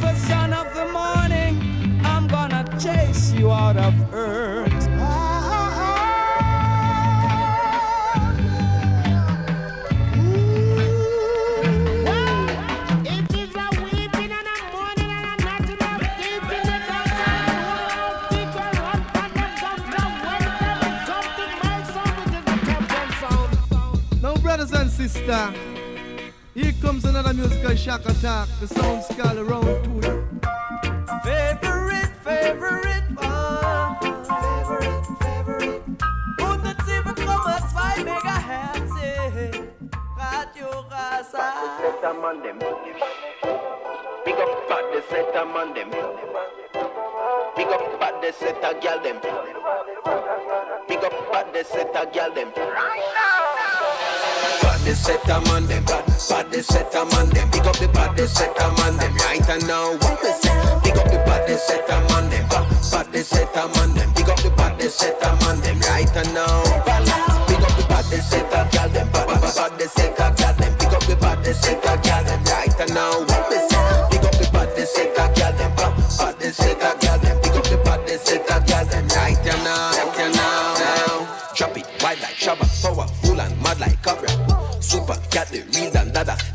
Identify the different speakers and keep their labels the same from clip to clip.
Speaker 1: the son of the morning, I'm gonna chase you out of earth.
Speaker 2: It is a weeping and a morning and a night and a sleeping. No,
Speaker 3: brothers and sisters, here comes another musical shock attack. The sound scale around two.
Speaker 1: Favorite, favorite one. Favorite, favorite. 107,2 Megahertz. Radio Rasa.
Speaker 4: Big up at the set a man them. Big up at the set a gal them. Big up at the set a gal them. Right now. Bad set a man them. Bad, bad set a man them. Big up the bad set a man them. Right and now what we say? Big up the bad set a man them. Bad set a man them. Big up the bad set a man them. Right and now. Big up the bad set a gal them. Bad, bad, bad set a gal them. Big up the bad set a gal them. Right and now what we say? Big up the bad set a gal them. Bad, bad set a gal them. Big up the bad set a gal them. Right and now, right and now, now. Drop it wild like Shabba, powerful and mad like Cobra. Super cat, the.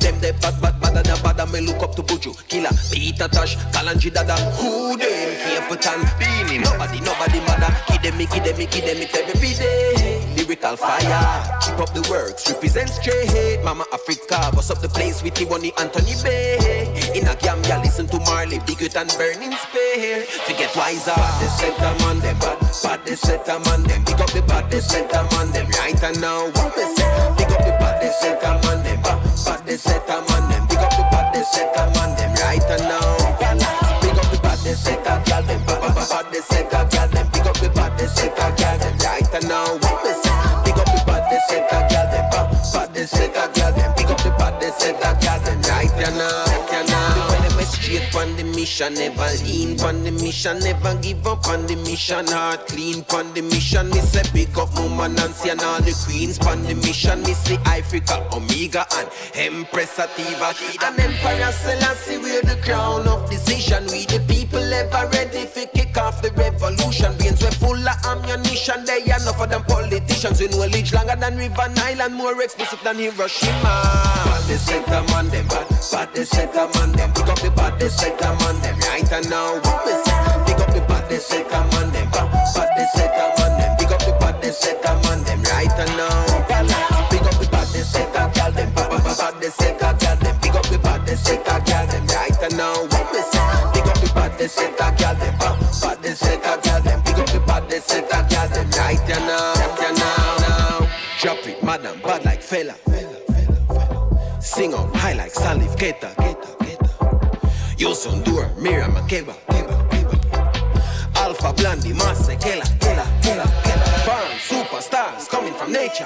Speaker 4: Them they bad, bad, bad, and bad, me look up to Buju, Killer, Peter Tosh, Kalanji Dada. Who them? Capleton, Beenie. Nobody, nobody matter. Kid them, me, kid them, me, kid them, it every day. Lyrical fire, keep up the works, represent straight. Mama Africa, bust up the place with Tiwani Anthony B. In a Gambia, listen to Marley, big it and burning spear. Forget wiser, they set a man them, bad, bad they set a man them. Pick up the bad, they set a man them. Right and now, what they say? Pick up the bad, they set a man them, bad, bad they set a man them. Pick up the bad, they set a man them. Right now, pick up the bad, they set a gal them, bad, bad, bad they set a gal them. Pick up the bad, they set a gal them. Right now? Pick up the bad, they set a gal them, bad, bad they mission, never lean on the mission, never give up on the mission. Heart clean on the mission. Me say pick up Mama Nancy and all the queens on the mission. Me see Africa, Omega and Empress Ativa and Empire Selassie. We're the crown of decision. We the people ever ready for kick off the revolution. Brains we're full of ammunition. They are enough of them politicians. We know leech longer than River Nile and more explosive than Hiroshima. Bad they set them bad, bad they set them. Pick up the bad set them on them. Right and now what we say? Pick up the bad they set them on them, bad they set them on them. Pick up the bad they set them on them. Right and now. Pick up the bad they set a gal them, bad they set a gal them. Pick up the bad they set a gal them. Right and now what we say? Pick up the bad they set a gal them, bad they set a gal them. Pick up the bad they set a gal them. Right and now. Drop it, madam, bad like fella. Sing on high like Salif Keita, Youssou N'Dour, Miriam Makeba, Keba, Keba. Alpha Blondy, Mase, Kela, Kela, Kela, Kela. Burn superstars coming from nature.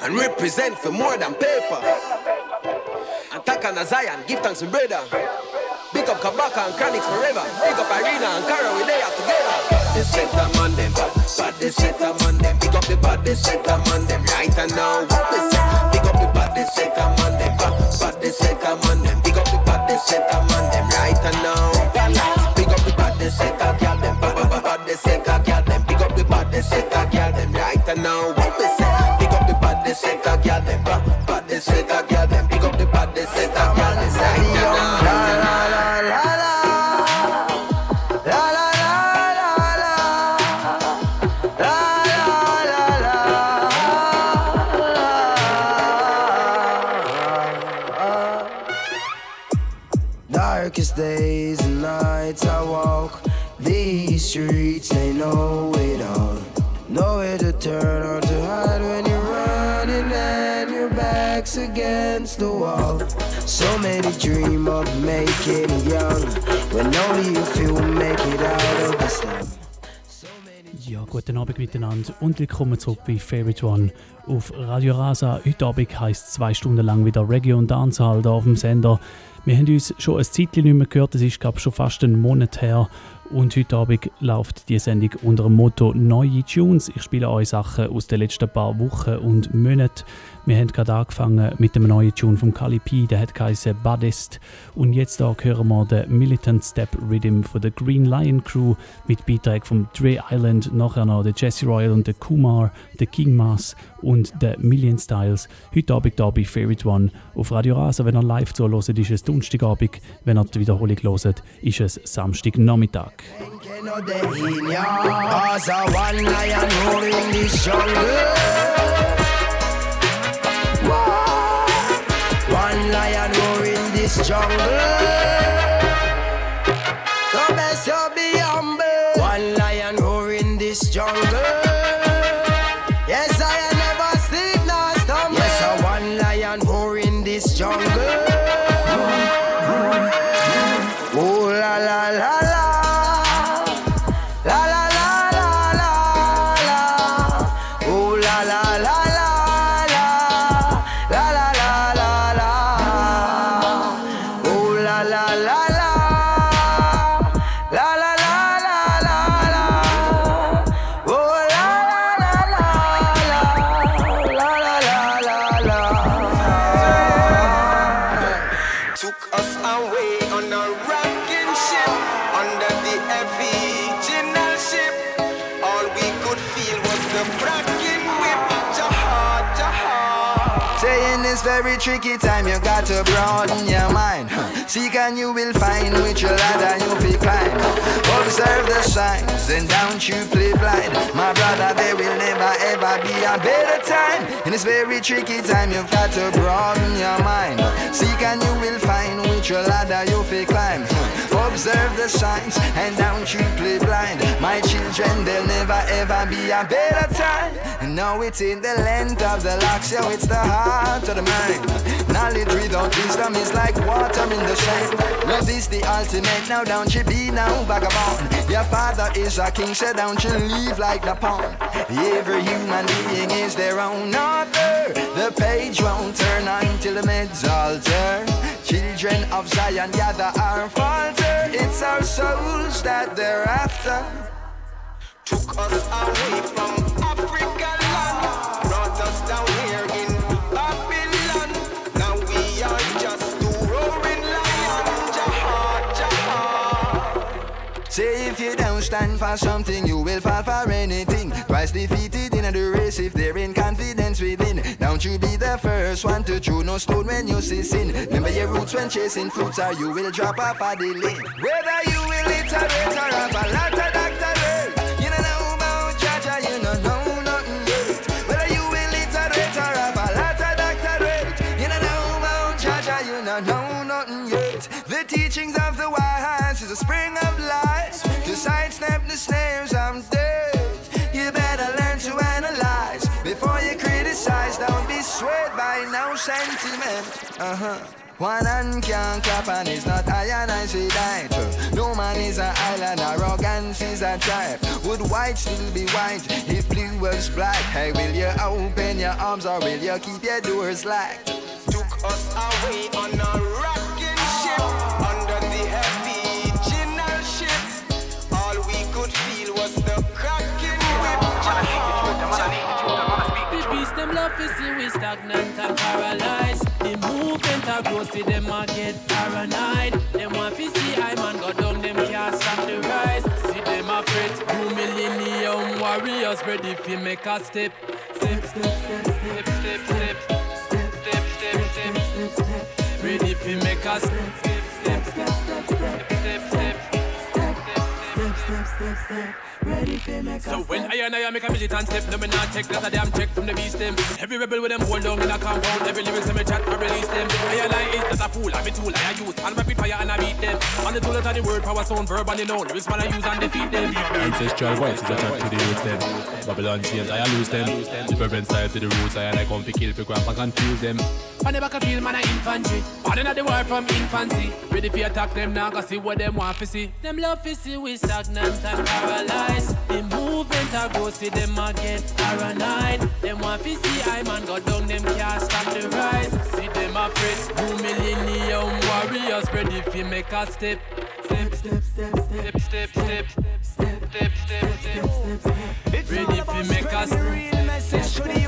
Speaker 4: And represent for more than paper. Attack on a Zion, give thanks to brother. Big up Kabaka and Chronixx forever. Big up Irina and Kara, we they are together. Set a man them, set a man them. Big up the they set man them. Right and now, what they say? Big up the they set man them. Set a man them. The set a man them. Right and now,
Speaker 5: guten Abend miteinander und willkommen zurück bei Favorite One auf Radio Rasa. Heute Abend heisst zwei Stunden lang wieder Reggae und Dancehall hier auf dem Sender. Wir haben uns schon ein Zeitchen nicht mehr gehört, es ist glaube schon fast einen Monat her Und heute Abend läuft die Sendung unter dem Motto Neue Tunes. Ich spiele euch Sachen aus den letzten paar Wochen und Monaten. Wir haben gerade angefangen mit dem neuen Tune von Kali P, der hat geheißen Buddhist. Und jetzt da hören wir den Militant Step Rhythm von der Green Lion Crew mit Beiträgen vom Dre Island, nachher noch der Jesse Royal und der Kumar, der King Mass und der Million Styles. Heute Abend hier bei Favorite One auf Radio Rasa. Wenn ihr live zuhört, ist es Donnerstagabend. Wenn ihr die Wiederholung hört, ist es Samstagnachmittag.
Speaker 6: Lion roar in this jungle. Tricky time, you got to broaden your mind. Seek and you will find which ladder you will climb. Observe the signs and don't you play blind. My brother, there will never ever be a better time. In this very tricky time, you've got to broaden your mind. Seek and you will find which ladder you will climb. Observe the signs and don't you play blind. My children, there'll never ever be a better time. Now it's in the length of the locks, yo, it's the heart of the mind. Knowledge without wisdom is like water in the sand. Love is the ultimate, now don't you be no vagabond. Your father is a king, so don't you leave like pawn. Every human being is their own author. The page won't turn until the meds alter. Children of Zion gather our falter. It's our souls that they're after.
Speaker 4: Took us away from Africa
Speaker 6: Say if you don't stand for something, you will fall for anything. Twice defeated in the race if they're in confidence within. Don't you be the first one to throw no stone when you see sin. Remember your roots when chasing fruits, or you will drop off a delay. Whether you will iterate or have a lot of doctorate, Uh huh. One hand can't clap and it's not iron, I say that. No man is an island, arrogance is a tribe. Would white still be white if blue was black? Hey, will you open your arms or will you keep your doors locked?
Speaker 4: Took us away on a rocking ship under the original ship. All we could feel was the cracking whip. Jaha, jaha.
Speaker 1: The beast them love to see we stagnant and paralyzed. A grow, see them a get paranoid. Them want to see I man go down, them can't stop the rise. See them a fret, two millennium warriors ready fi make a step. Step, step, step, step, step, step, step, step, step, step, step. Ready fi make a step. Step, step, step, step, step, step, step, step, step, step, step. So when I and I make a militant step, no me not take that a damn check from the beast them. Every rebel with them hold down in a compound, every lyrics in me chat I release them. I and I is not a fool, I be tool, I a youth, and rapid fire and I beat them. On the tool of the word, power sound, verb and the noun, lyrics man I use and defeat them.
Speaker 7: Ancestral voice is a track to the roots them. Babylon chains, I lose them. Different style to the roots, I and I come to kill for grandpa confuse them.
Speaker 1: On the back of field, man a infantry. Born in the war from infancy. Ready for attack them now, go see what them want to see. Them love to see we stagnant and paralyzed. The movement a go see them a get paranoid. Them want to see I man go down, them can't stop the rise. See them a fret, two millennium warriors ready for make a step. Step, step, step, step, step, step, step, step, step, step, step, step. Ready for make us
Speaker 2: real message to the youth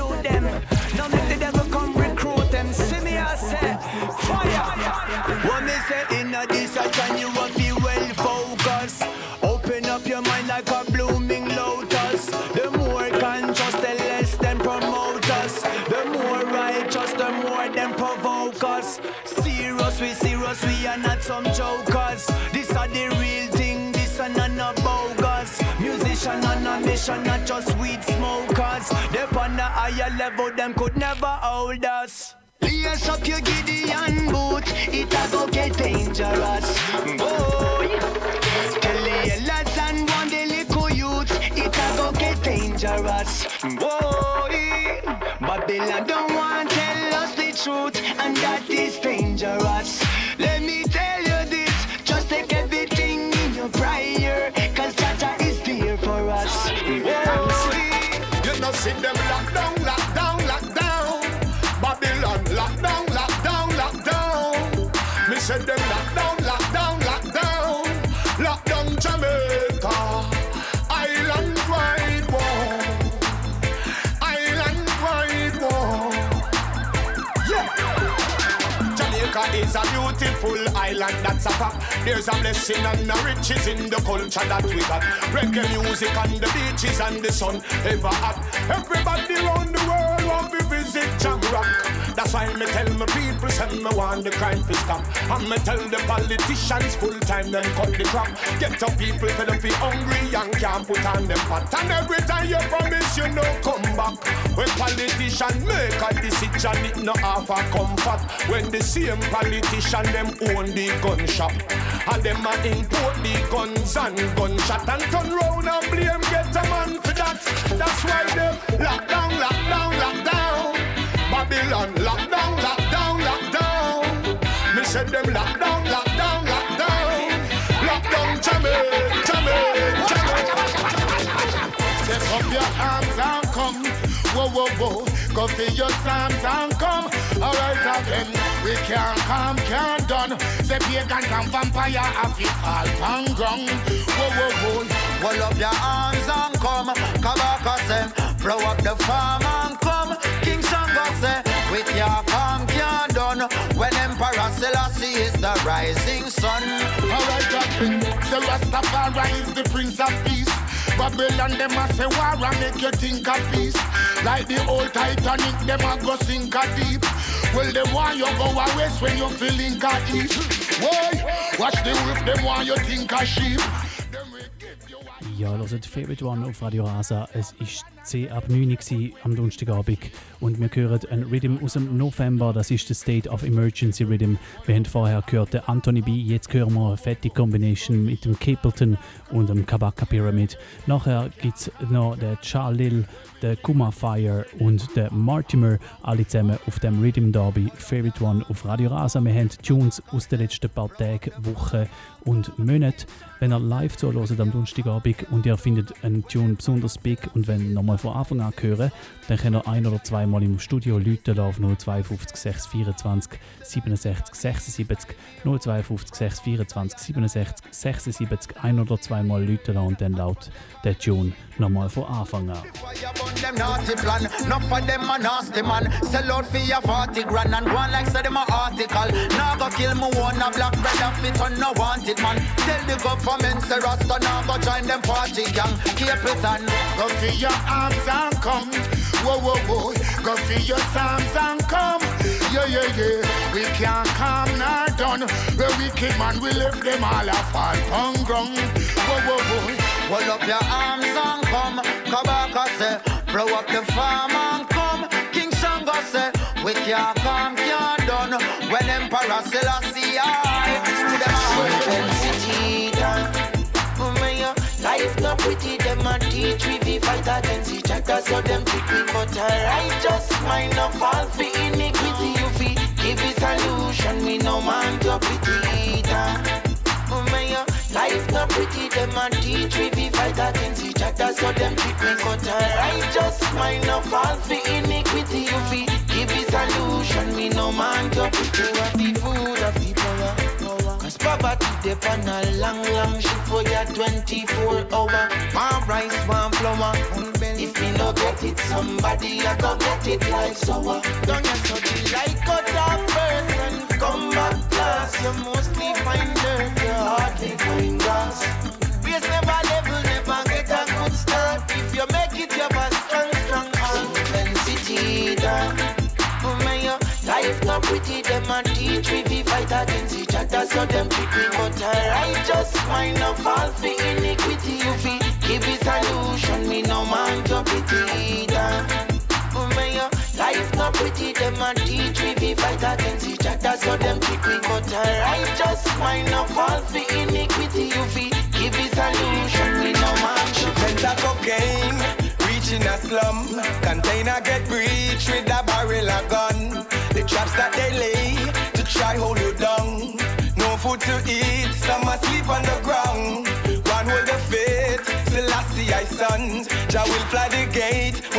Speaker 2: them. Now not just weed smokers. They on the higher level, them could never hold us. Lace up your Gideon boot, it a go get dangerous. Boy, tell the elders and one the little youth, it a go get dangerous. Boy, Babylon don't want to tell us the truth, and that is dangerous. Let me
Speaker 8: said them lock down, lock down, lock down. Lock down Jamaica. Island wide war. Island wide war. Yeah. Jamaica is a beautiful island that's a fact. There's a blessing and a riches in the culture that we got. Reggae music and the beaches and the sun ever hot. Everybody around the world visit Jam Rock. That's why me tell my people send me want the crime to stop. And me tell the politicians full time them cut the crap. Get up people for them feel hungry and can't put on them pot. And every time you promise you no come back. When politician make a decision it no offer comfort. When the same politician them own the gun shop. And them a import the guns and gunshot and turn round and blame get a man for that. That's why them lock down, lock down, lock down. Babylon lock down, lock down, lock down. Me said them lock down, lock down, lock down. Lock down Jamaica, Jamaica, Jamaica.
Speaker 9: Step up your arms and come. Whoa, whoa, whoa. Go for your psalms and come. Alright again. We can't come, can't done. Say pagan and vampire have it all pan ground. Whoa, whoa, whoa.
Speaker 10: Hold up your arms and come. Kabaka say, blow up the farm and come. King Shango say, with your come can't done. When Emperor Selassie is the rising sun.
Speaker 9: Alright again. Say Rastafari is the Prince of Peace. Babylon them a say war and make you think of peace. Like the old Titanic, them a go sink a deep. Well, them want you go a west when you feeling a east. Why? Watch the wolf, them want you think a sheep. Them will give you a
Speaker 5: Ja, hört Favorite One auf Radio Rasa. Es ist 10 ab 9 Uhr am Donnerstagabend und wir hören ein Rhythm aus dem November, das ist der State of Emergency Rhythm. Wir haben vorher gehört den Anthony B, jetzt hören wir eine fette Combination mit dem Capleton und dem Kabaka Pyramid. Nachher gibt es noch den Charlil, den Kuma Fire und den Mortimer, alle zusammen auf dem Rhythm Derby Favorite One auf Radio Rasa. Wir haben Tunes aus den letzten paar Tagen, Wochen und Monaten. Wenn ihr live zuhört am Donnerstagabend und ihr findet einen Tune besonders big und wenn nochmal von Anfang an hören, dann könnt ihr ein- oder zweimal im Studio Leute auf 052 624 67 76 052 624 67 76 ein- oder zweimal Leute und dann laut der Tune nochmal von Anfang an.
Speaker 10: Fire them naughty plan. Enough of them a nasty man. Sell out for your 40 grand and go on like say them a article. Now go kill me one a black brother fit on no wanted man. Tell the government say Rasta now go join them party gang. Keep it on.
Speaker 9: Go for your arms and come. Whoa, whoa, whoa. Go for your psalms and come. Yeah, yeah, yeah. We can't come nor done. The wicked man will lift them all a fall on ground. Whoa, whoa, whoa.
Speaker 10: Hold up your arms and come. Kabaka say, blow up the farm and come. King Shango say, we can't come, can't done. When Emperor Selassie I to them
Speaker 11: intensity down. Oh God, uh, life not pretty, them a teach we fi fight against each other, so them we but a righteous mind no fall for iniquity. You fi give a solution, me no man to pity life not pretty, them a teach we fi fight against each other, so them treat me but a righteous mind no fall for iniquity. You fi give a solution, me no man to. You have the food of the power. Cause poverty
Speaker 12: dip on a long, long shift for your 24 hour. My rice, one flour. If me no get it, somebody I go get it like sour. Don't you so the like cut off first and come back last. You mostly find so them me. But I righteous mind no fall for iniquity. You fi give me solution, me no man to pity. My, life not pretty. Them a teach we fi fight against each other, so them pick me. But I righteous mind no fall for iniquity. You fi give me solution, me no man to pity.
Speaker 13: cocaine in a slum. Container get breached with a barrel of gun. The traps that they lay to try hold you to eat, some asleep on the ground. One hold the faith, Selassie I sons. Jah will fly the gate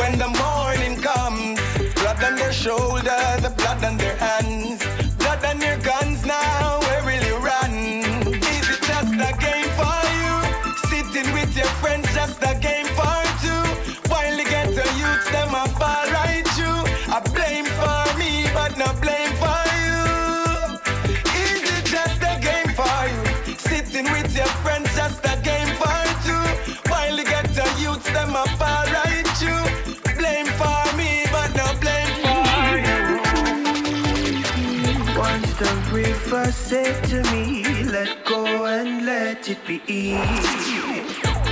Speaker 12: said to me, let go and let it be.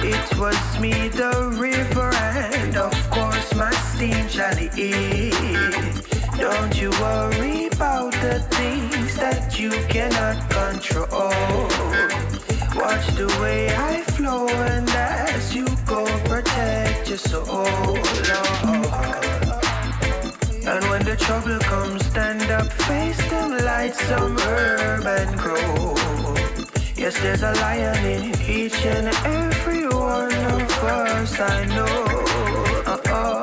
Speaker 12: It was me, the river, and of course my steam eat. Don't you worry about the things that you cannot control. Watch the way I flow, and as you go, protect your soul. Lord. And when the trouble comes, stand up, face them, light some herb and grow. Yes, there's a lion in each and every one of us, I know. Uh, uh,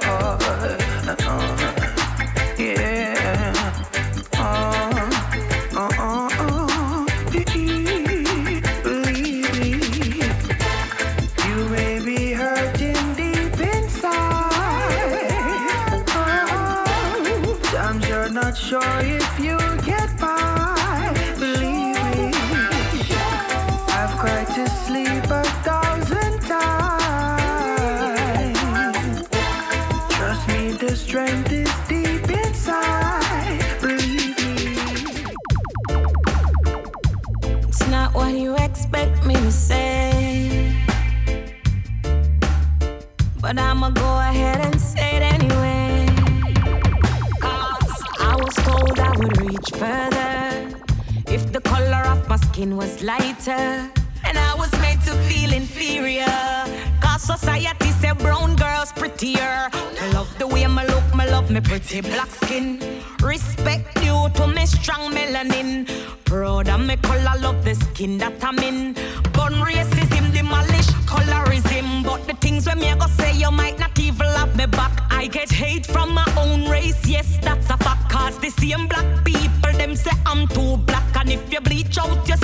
Speaker 14: skin was lighter. And I was made to feel inferior. Cause society say brown girls prettier. I love the way my look, my love me pretty black skin. Respect due to me strong melanin. Proud of me color, love the skin that I'm in. Gun racism, demolish colorism. But the things when me I go say, you might not even love me back. I get hate from my own race, yes, that's a fact. Cause the same black people, them say I'm too black. And if you bleach out your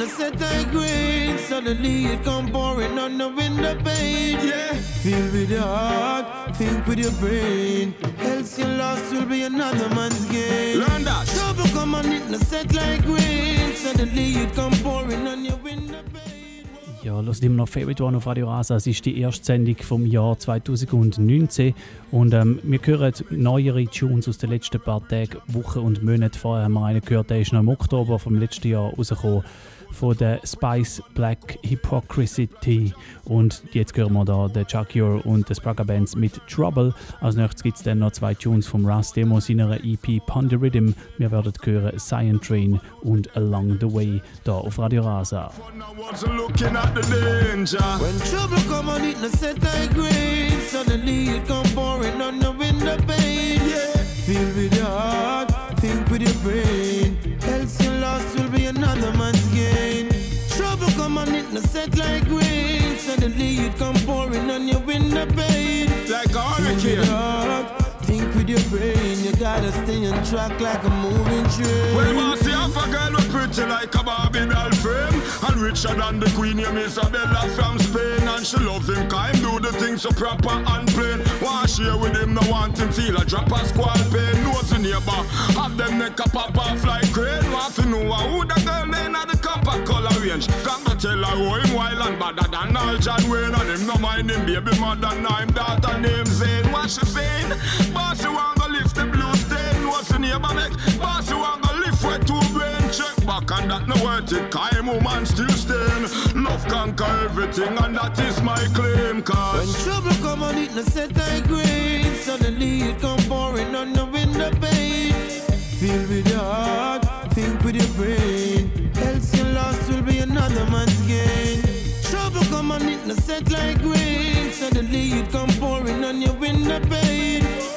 Speaker 14: come on
Speaker 15: it,
Speaker 3: no set I green. Suddenly it come pouring on the window pane. Yeah. Feel with your heart, think with your brain. Else your loss will be another man's gain.
Speaker 15: Learn that.
Speaker 3: Trouble come on it, no set like rain. Suddenly it come pouring on your window pane.
Speaker 5: Ja, lasst immer noch Favorite One auf Radio Rasa. Es ist die erste Sendung vom Jahr 2019 und ähm, wir hören neuere Tunes aus den letzten paar Tagen, Wochen und Monaten. Vorher haben wir einen gehört, der ist noch im Oktober vom letzten Jahr rausgekommen von der Spice Black Hypocrisy. Und jetzt hören wir da den Chuckyur und die Spraga Bands mit Trouble. Als nächstes gibt es dann noch zwei Tunes vom Rust Demo seiner EP Ponder Rhythm. Wir werden hören Cyan Train und Along the Way da auf Radio Rasa.
Speaker 3: Feel with your heart, think with your brain. No set like rain. Suddenly it come pouring on your window pane.
Speaker 15: Like a
Speaker 3: with your brain. You gotta stay on track like a moving train.
Speaker 15: Well, bossy, half a girl with pretty like a Barbie doll frame. And richer than the queen, yeah, Isabella from Spain. And she love him, him do the things so proper and plain. Want share with him, no want him feel a drop of squall pain. Knows the neighbor, have them neck a pop off like crane. Want to know who the girl name at the copper color range. Come to tell her how him wild and badder than all John Wayne. And him no mind him baby mother, now him daughter name Zane. What she saying? Bossy want to lift the blue stain. What's the neighbor make? Bossy want to lift with two brain. Check back and that no worth it. Cause him woman still staying. Love conquer everything and that is my claim.
Speaker 3: When trouble come on it, no set I grade. Suddenly it come pouring on the window pane. Feel with your heart, think with your brain. Else your loss will be another man's gain. Trouble come on it, no set like rain. Suddenly it come pouring on your window pane.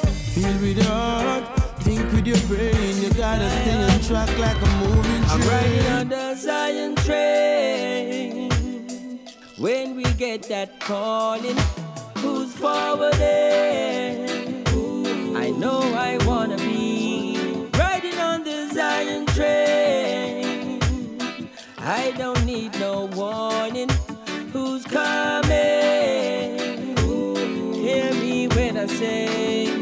Speaker 3: Feel with your heart, think with your brain. You gotta stay on track like a moving
Speaker 16: I'm riding on the Zion train. When we get that calling, who's forwarding? I know I wanna be riding on the Zion train. I don't need no warning. Who's coming? Hear me when I say,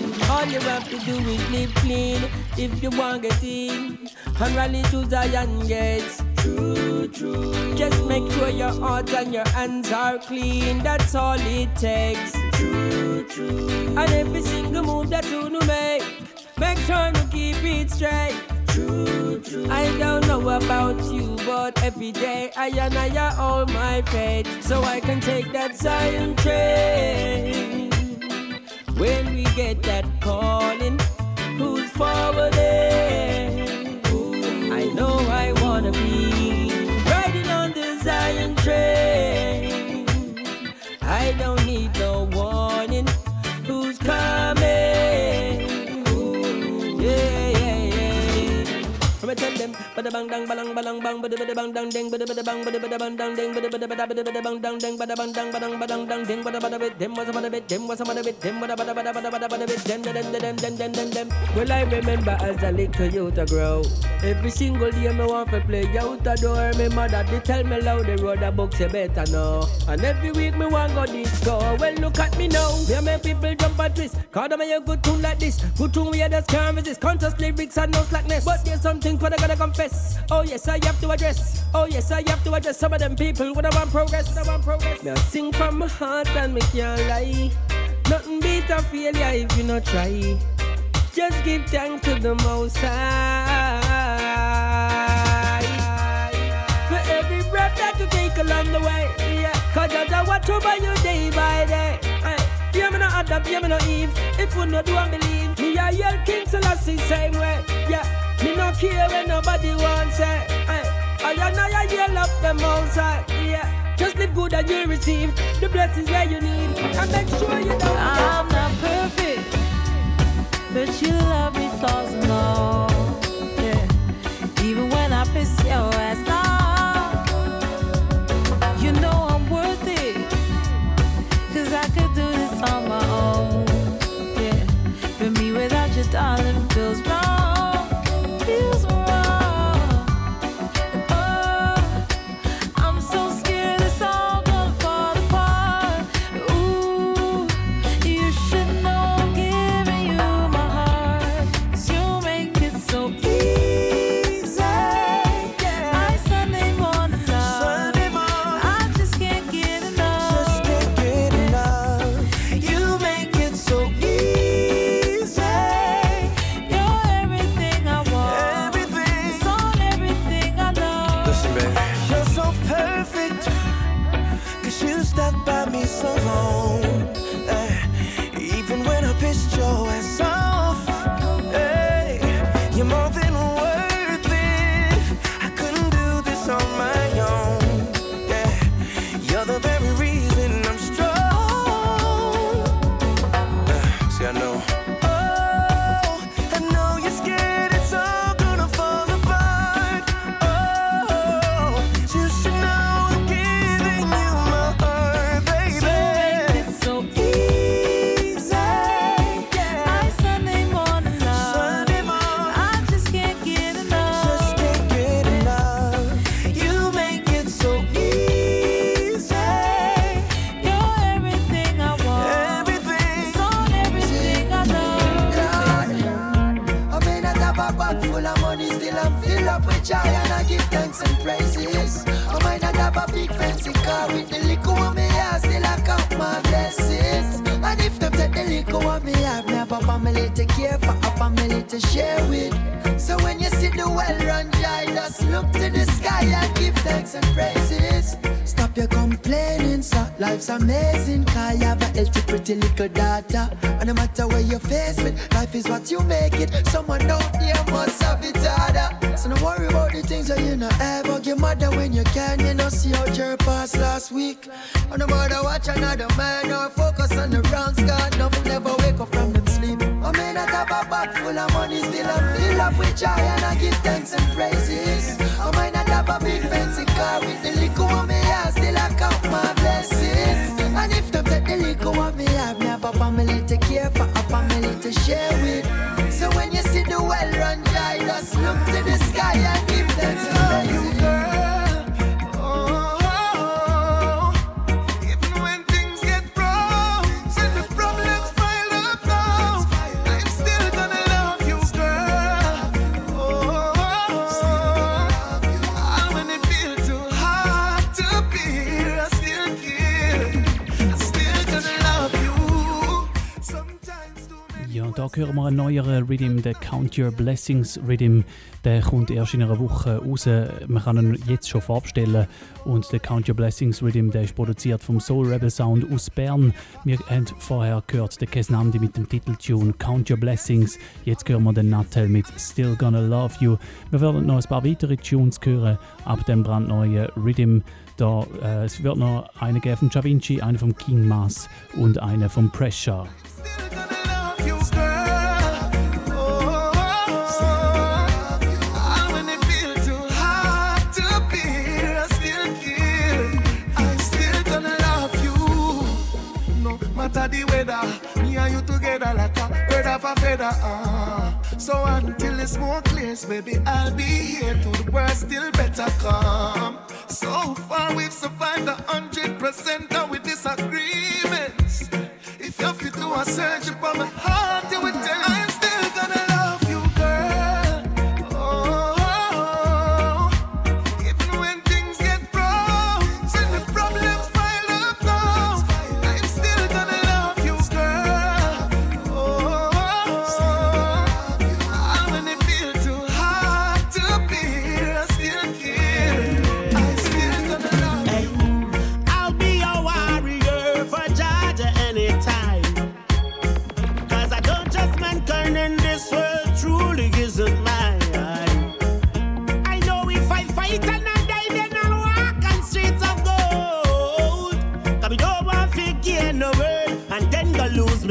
Speaker 16: all you have to do is live clean if you want to get in and rally to Zion gates. True, true. Just make sure your heart and your hands are clean. That's all it takes. True, true. And every single move that you make, make sure to keep it straight. True, true. I don't know about you, but every day I and I hold my faith, so I can take that Zion train. When we get that calling, bada bang dang balang balang bang, bada bada bang dang ding, bada bada bang, bada bada bang dang ding, bada bada bada bada bada bang dang ding, bada bang dang badang badang dang ding, bada bada bit, them was bada bit, them was bada bit, them bada bada bada bada bada bada bit, them them them them them them them. Well I remember as a little youth to grow. Every single day me want to play out the door. Me mother they tell me loud the road a books you better know. And every week me want go disco. Well look at me now. Me make people jump and twist. Cause them a good tune like this. Good tune we just can't. Conscious lyrics and no slackness. But there's something what I gotta confess. Oh yes I have to address. Oh yes I have to address some of them people when I want progress. I want progress. Now sing from my heart and me can't lie. Nothing beat a failure if you not try. Just give thanks to the Most High for every breath that you take along the way. Yeah, cause I watch over you day by day. Yeah, me no Adam, yeah, me no Eve. If we no do and believe, me a yell King Selassie same way. Yeah, me no care when nobody wants it. I and I yell up them outside. Yeah, just live good and you receive the blessings where you need. And make sure you don't.
Speaker 17: I'm not perfect, but you love me flaws and all. Yeah. Even when I piss your ass off,
Speaker 18: take the liquor on me, I've never family to care for, a family to share with. So when you see the well run dry, just look to the sky and give thanks and praises. Stop your complaining, so life's amazing. Cause you have a healthy, pretty little daughter. And no matter where you're faced with, life is what you make it. Someone out here must have it harder. Mother when you can, you know, see how your past last week. And no matter watch another man or focus on the wrongs. God, nothing never wake up from them sleep. I may not have a bag full of money, still I'm filled up with joy and I give thanks and praises. I might not have a big fancy car with the liquor on me, I still I count my blessings.
Speaker 5: Da hören wir einen neueren Rhythm, der Count Your Blessings Rhythm. Der kommt erst in einer Woche raus. Man kann ihn jetzt schon vorbestellen. Und der Count Your Blessings Rhythm, der ist produziert vom Soul Rebel Sound aus Bern. Wir haben vorher gehört den Kesnamdi mit dem Titeltune Count Your Blessings. Jetzt hören wir den Nattel mit Still Gonna Love You. Wir werden noch ein paar weitere Tunes hören ab dem brandneuen Rhythm. Da, äh, es wird noch eine geben von Da Vinci, eine vom King Mass und eine vom Pressure.
Speaker 19: the Uh. So until the smoke clears, baby, I'll be here till the world still better come. So far we've survived a hundred percent of with disagreements. If you fit to a search upon my heart,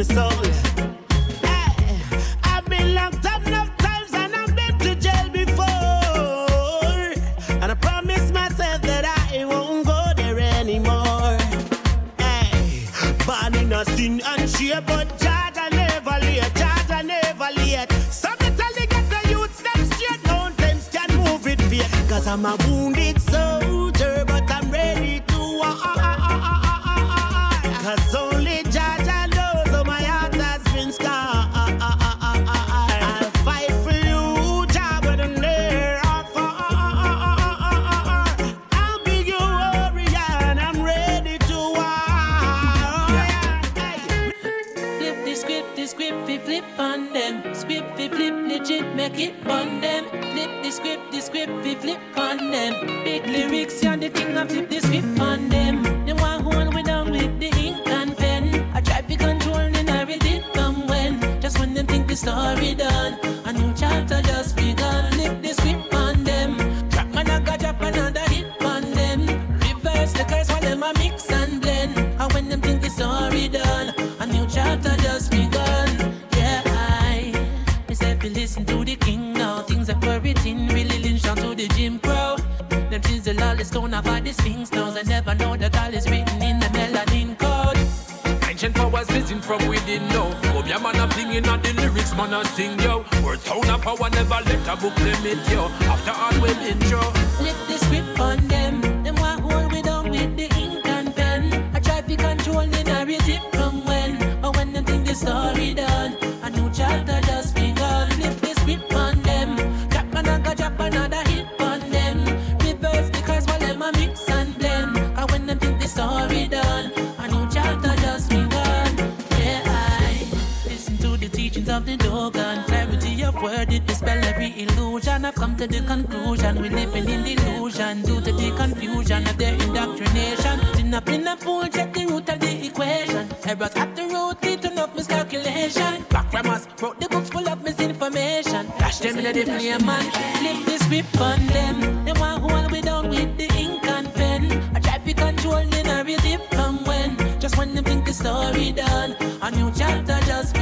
Speaker 20: my soul. I've been locked up enough times and I've been to jail before. And I promise myself that I won't go there anymore. Hey, born in a sin and shame, but Jaja never late, Jaja never late. Some me tell the get the youth step straight, mountains can move it fear. Cause I'm a wounded
Speaker 21: yeah, the don't have all the sphinx knows. I never know that all is written in the melanin code.
Speaker 1: Ancient powers missing from within now. Come your man a flinging on the lyrics, man a sing yo. Word of power never let a book limit yo. After all we been through.
Speaker 22: To the conclusion we're living in delusion due to the confusion of their indoctrination. Sin up in a fool, check the root of the equation. Errors at the root, lead to enough miscalculation. Backgrammers wrote the books full of misinformation. Dash them in the flame and flip the script on them. They want hold we down with the ink and pen. I try to control the narrative from when. Just when they think the story done, a new chapter just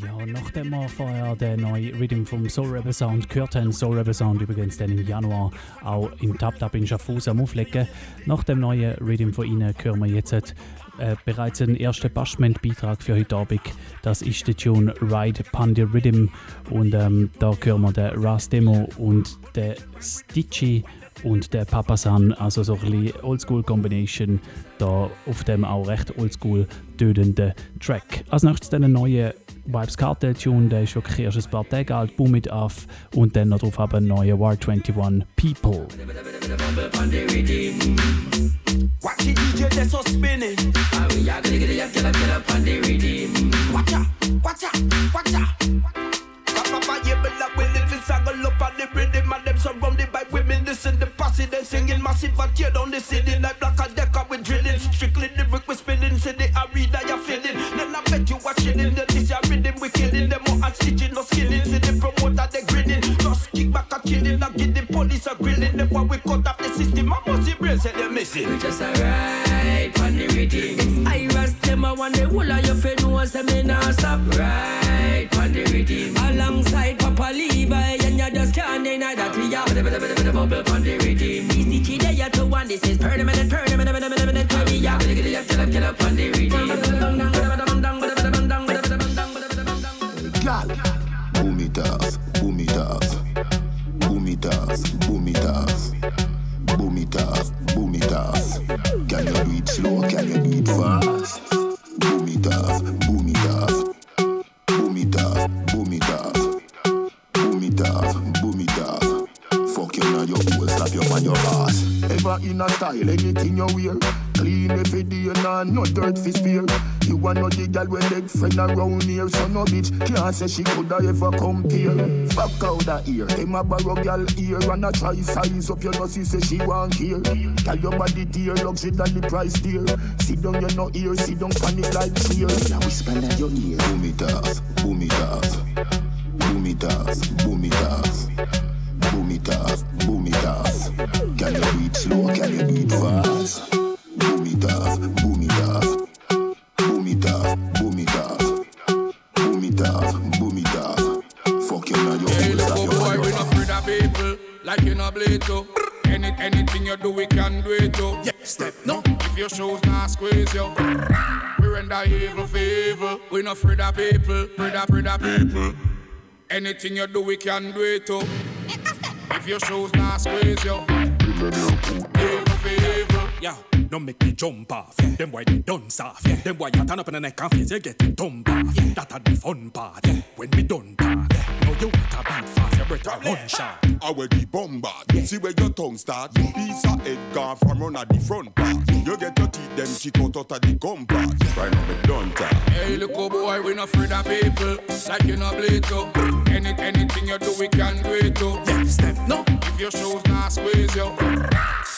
Speaker 5: Ja, nachdem wir vorher den neuen Rhythm vom Soul Rebel Sound gehört haben, Soul Rebel Sound übrigens dann im Januar auch im Tap Tap in Schaffhausen am Auflegen. Nach dem neuen Rhythm von Ihnen hören wir jetzt äh, bereits einen ersten Bashment-Beitrag für heute Abend. Das ist der Tune Ride Pandi Rhythm und ähm, da hören wir den Ras Demo und den Stitchy und der Papasan, also so ein bisschen Oldschool Combination, da auf dem auch recht Oldschool tötenden Track. Als nächstes dann ein neuer Vibes Cartel Tune, der ist wirklich erst ein paar Tage alt, Boom It Off und dann noch drauf haben ein neuer War 21 People.
Speaker 8: Watch the DJ that's so spinning.
Speaker 23: Ah, we are gonna get it up, get up, get up on the rhythm.
Speaker 8: Watch out, watch out, watch out. Papa, yeah, but like we live in Sagal up on the rhythm and them surrounded by women. Listen, the posse, they singing massive and tear down the like black and decker with drilling. Strictly brick we spinning, Then I watching in the this year rhythm we killing them all and stitching, no skilling. See the promoter they grinning, just kick back and killing. Now get the police a grilling. Them why we cut off the system. I must see brain say they're missing.
Speaker 23: We just alright on the rhythm. It's Iris, them a one the whole of your friend knows them me nah stop right on the rhythm. Alongside Papa Levi and you just can't deny that we are bubble on the rhythm. These the key there to one. This is permanent, permanent, permanent, permanent. We are gonna get it up, get up, get up on the rhythm.
Speaker 24: Boom it off, boom it off, boom it off, boom it off, boom it off, boom it off. Can you do it slow? Can you do it fast? boom it off, boom it off, boom it off, boom it off. Fuck you now, your whole slap you on your ass. Ever in a style, anything you wear. Clean every day, nah, no dirt fi spear. You want no the girl with leg friend around here, so no bitch can't say she coulda ever compare. Fuck out that ear, him a borrow girl ear and a try size up your nose, say she want here. Tell your body dear, luxury than the price dear. Sit down, you no ear, sit down, panic like fear. Now whisper in your ear, boom it off, boom it off, boom it off, boom it off. Boom it off, boom it off. Can you do it slow? Can you do it fast?
Speaker 7: Afraid of people like in a Plato. Any, anything you do, we can do it too. Step no. If your shoes not squeeze you, we render evil favor. We not afraid of people, afraid of, people. Anything you do, we can do it too. If your shoes not squeeze you, evil favor.
Speaker 25: Yeah, no make me jump off. Yeah. Them why they done soft. Yeah. Them why you turn up in the neck and face you get dump off. Yeah. That a the fun part. Yeah. When we done part. Yeah. Now you want to beat fast, you better run shot.
Speaker 26: I will be bombard. See where your tongue start. Piece of head gone from run at the front part. You get your teeth them kick out out of the gum part. Right now me done talk.
Speaker 7: Hey, look, oh boy, we not afraid of people like in a Plato. Any, anything you do, we can do it too. Yeah, step no. If your shoes not squeeze you,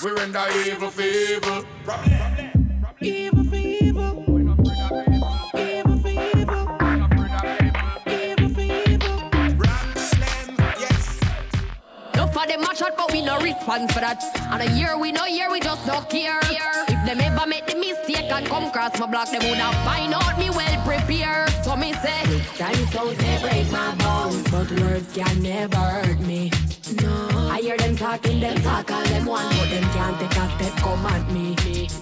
Speaker 7: we render evil favor.
Speaker 27: Evil for evil.
Speaker 28: Them response for that. And a year we no year, we just no care. If them ever make the mistake and come cross my block, they woulda find out me well prepared. So me say,
Speaker 29: Time stones they break my bones, but words can never hurt me. No, I hear them talking, them talk all them want, but them can't take a step come at me.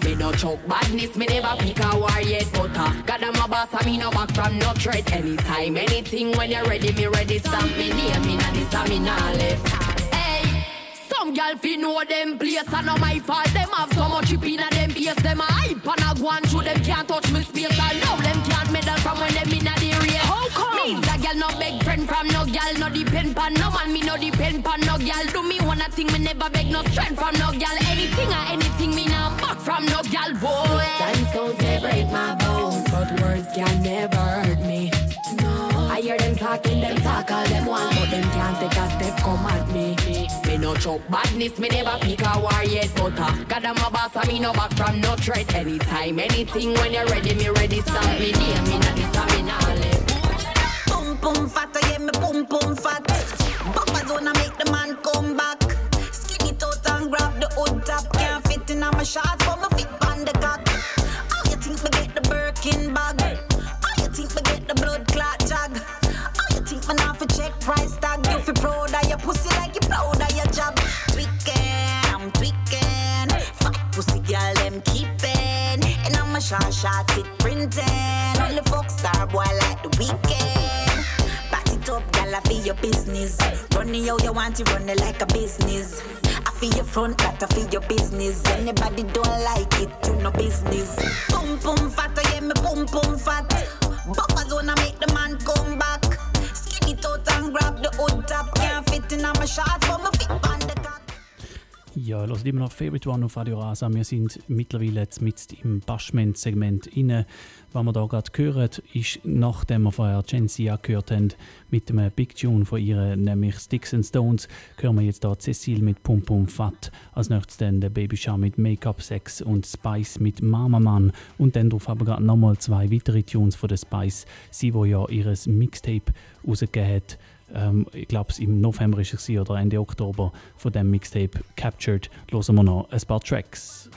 Speaker 28: me no choke badness, me never pick a war yet. But uh, God I'm a boss, I me no back from no threat. Anytime, anything, when you're ready, me ready. Stamp me name in a this, me nah left. Hey, some gal fi know them place, and not my fault. Them have so much chip in a them face. Them a hype and a go on through them can't touch me space. I know them can't medal from when them in a How a gal no beg friend from no gal, no depend pan no man. Me no depend pan no gal. Do me one a thing, me never beg no strength from no gal. Anything or anything, me nah back from no gal boy.
Speaker 29: Time stones they break my bones, but words can never hurt me. No, I hear them talking, them talk all them want, but them can't take a step come at me.
Speaker 28: Me no choke badness, me never pick a war yet. But uh, God I'm a boss, and me no back from no threat. Anytime, anything, when you're ready, me ready. Stamp me name in a this, I me nah
Speaker 30: boom fat, yeah me boom boom fat. Buffer zone make the man come back. Skinny tot and grab the hood top. Can't fit in on my shots, but my fit on the cock. How you think me get the Birkin bag? How you think me get the blood clot jag? How you think me not fi check price tag? You fi proud of your pussy like you proud of your job. Tweaking, I'm tweaking. Fat pussy girl them keeping. And I'm a shot shot it printing. Only fuck star boy like the weekend. It gal, I feel your business. Run it how you want it, run it like a business. I feel your front, that I feel your business. Anybody don't like it, you no business. Boom boom fat, yeah me boom boom fat. Buffer zone, I make the man come back. Skinny tot and grab the hood top. Can't fit in on my shots, but my fit on the cock.
Speaker 5: Ja, hört immer noch Favorite One auf Radio Rasa. Wir sind mittlerweile mit im Bashment-Segment inne. Was wir da gerade hören, ist, nachdem wir vorher Gensia gehört haben, mit dem Big Tune von ihr, nämlich Sticks and Stones, hören wir jetzt da Cecile mit Pum Pum Fat. Als nächstes dann der Baby Shower mit Make-up Sex und Spice mit Mama Man. Und dann drauf aber gerade nochmal zwei weitere Tunes von der Spice. Sie, wo ja ihres Mixtape rausgegeben hat. Ähm, ich glaube, im November ist es oder Ende Oktober von dem Mixtape Captured. Hören wir noch ein paar Tracks.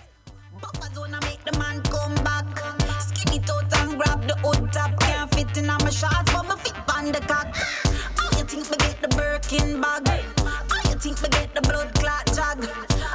Speaker 30: My shots, but my fit on the cock. How you think me get the Birkin bag? How you think me get the blood clot jag?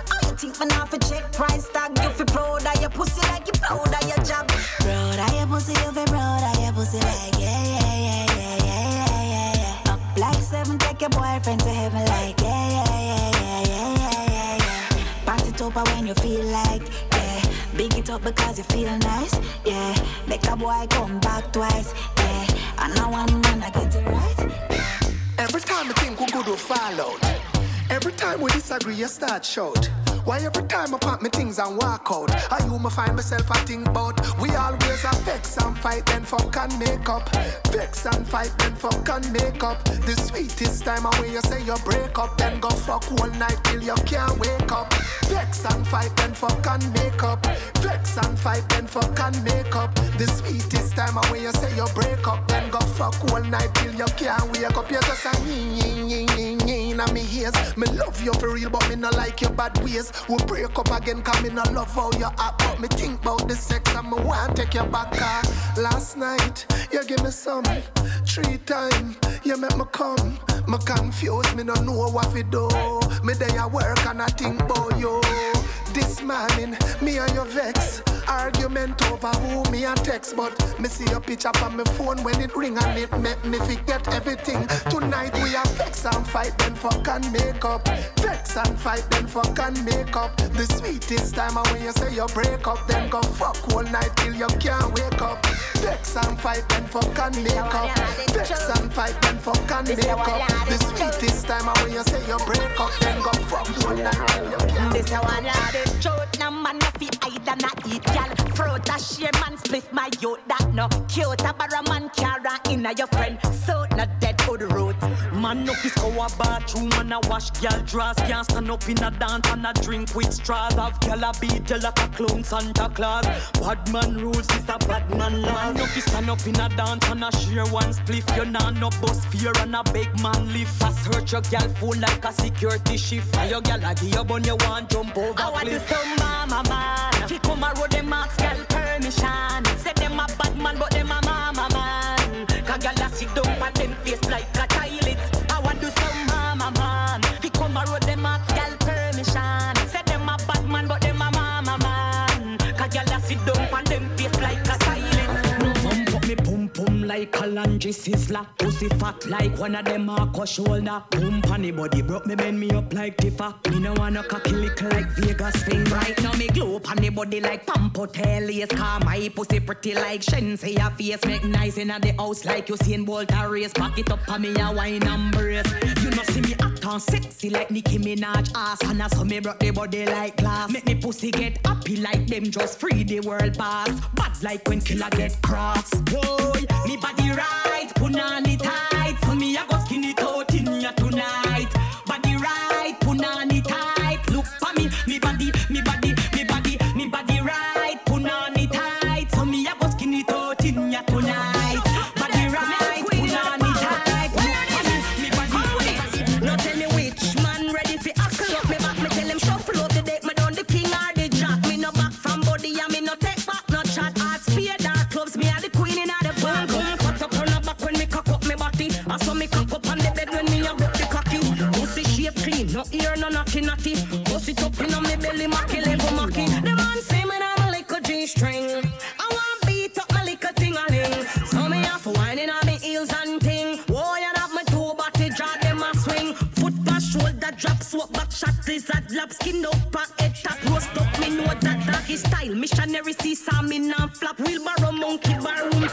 Speaker 30: How you think me not fi check price tag? You fi proud of your pussy like you proud of your job. Proud of your pussy, you fi proud of your pussy like yeah, yeah, yeah, yeah, yeah, yeah, yeah, yeah. Up like seven, take your boyfriend to heaven like yeah, yeah, yeah, yeah, yeah, yeah, yeah, yeah. Party up when you feel like, yeah. Big it up because you feel nice, yeah. Make a boy come back twice, yeah. And now one man I get it right.
Speaker 31: Every time I think we good will fall out. Every time we disagree, you start shout.
Speaker 19: Why every time I pack me things and walk out? I you me find myself I think about. We always a vex and fight, then fuck and make up. Vex and fight, then fuck and make up. The sweetest time away you say you break up, then go fuck all night till you can't wake up. Vex and fight, then fuck and make up. Vex and fight, then fuck and make up. The sweetest time away you say you break up, then go fuck all night till you can't wake up. You just a in me ears. Me love you for real, but me not like your bad ways. We break up again, cause me not love how you act. But me think about the sex and me want take you back. Car. Last night, you give me some. Three times, you make me come. Me confused, me don't know what to do. Me day I work and I think about you. This morning, me and your vex. Argument over who me and text, but me see your picture on my phone when it ring and it make me forget everything. Tonight we are vex and fight, then fuck and make up. Vex and fight, then fuck and make up. The sweetest time when you say you break up, then go fuck all night till you can't wake up. Vex and fight, then fuck and make up. Vex and fight, then fuck and make up. The sweetest time when you say you break up, then go fuck all night till you can't.
Speaker 32: This how I love it. Truth, no man, no fi hide and not eat, gal. Fruit a share man split my youth that no cute. A barra man carry inna your friend, so not dead for the road.
Speaker 14: Man up his our bathroom and a wash girl dress. Can't stand up in a dance and a drink with straws. Have girl a beat you like a clown Santa Claus. Bad man rules is a bad man law. Man up stand up in a dance and a share one spliff. You nah no bus fear and a big man lift. I search your girl full like a security shift. And your girl a give you bun you want jump over
Speaker 32: I want to
Speaker 14: cliff.
Speaker 32: some mama man. Fi come a road them ask girl permission. Say them a bad man but them a mama man. Cause girl a sit down like a
Speaker 14: laundry sizzler. Pussy fat like one of them Marco shoulder. Boom panny body broke me bend me up like Tifa. Me no wanna cocky lick like Vegas thing. Right now me glow up on the body like Pampo Yes, car my pussy pretty like Shen. Say your face make nice in the house like you seen Bolt race. Back it up on me a wine and brace. You know see me act on sexy like Nicki Minaj ass. And I saw me broke the body like glass. Make me pussy get happy like them just free the world pass. Bad like when killer get cross. Boy, me body right, it tight.
Speaker 32: No ear, no naughty naughty. Pussy top in on me belly, macky level macky. The man say me have a little G string. I want beat up my little ting a ling. So me have whining on me heels and ting. Whoa, you have my two body drop them a swing. Foot pass shoulder drop, swap back shot a lap skin up and head tap roast up. Me know that doggy style. Missionary see some me non flap. Wheelbarrow monkey bar room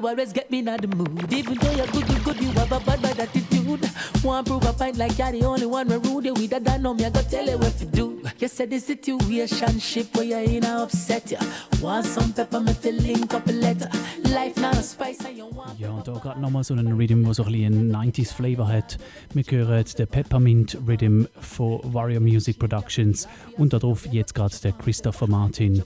Speaker 21: You always get me in the mood. Even though you're good, good, good, you have a bad, bad attitude. Want prove a point like you're the only one where rude. You with a done me, I go tell you what to do. You said the situation ship where you're in a upset. Ya. Want some pepper, me feel link up a letter. Life not a spice, and you want.
Speaker 5: Ja, und da gerade nochmal so einen Rhythm, der so ein bisschen einen 90s Flavor hat. Wir hören den Peppermint Rhythm von Warrior Music Productions und darauf jetzt gerade der Christopher Martin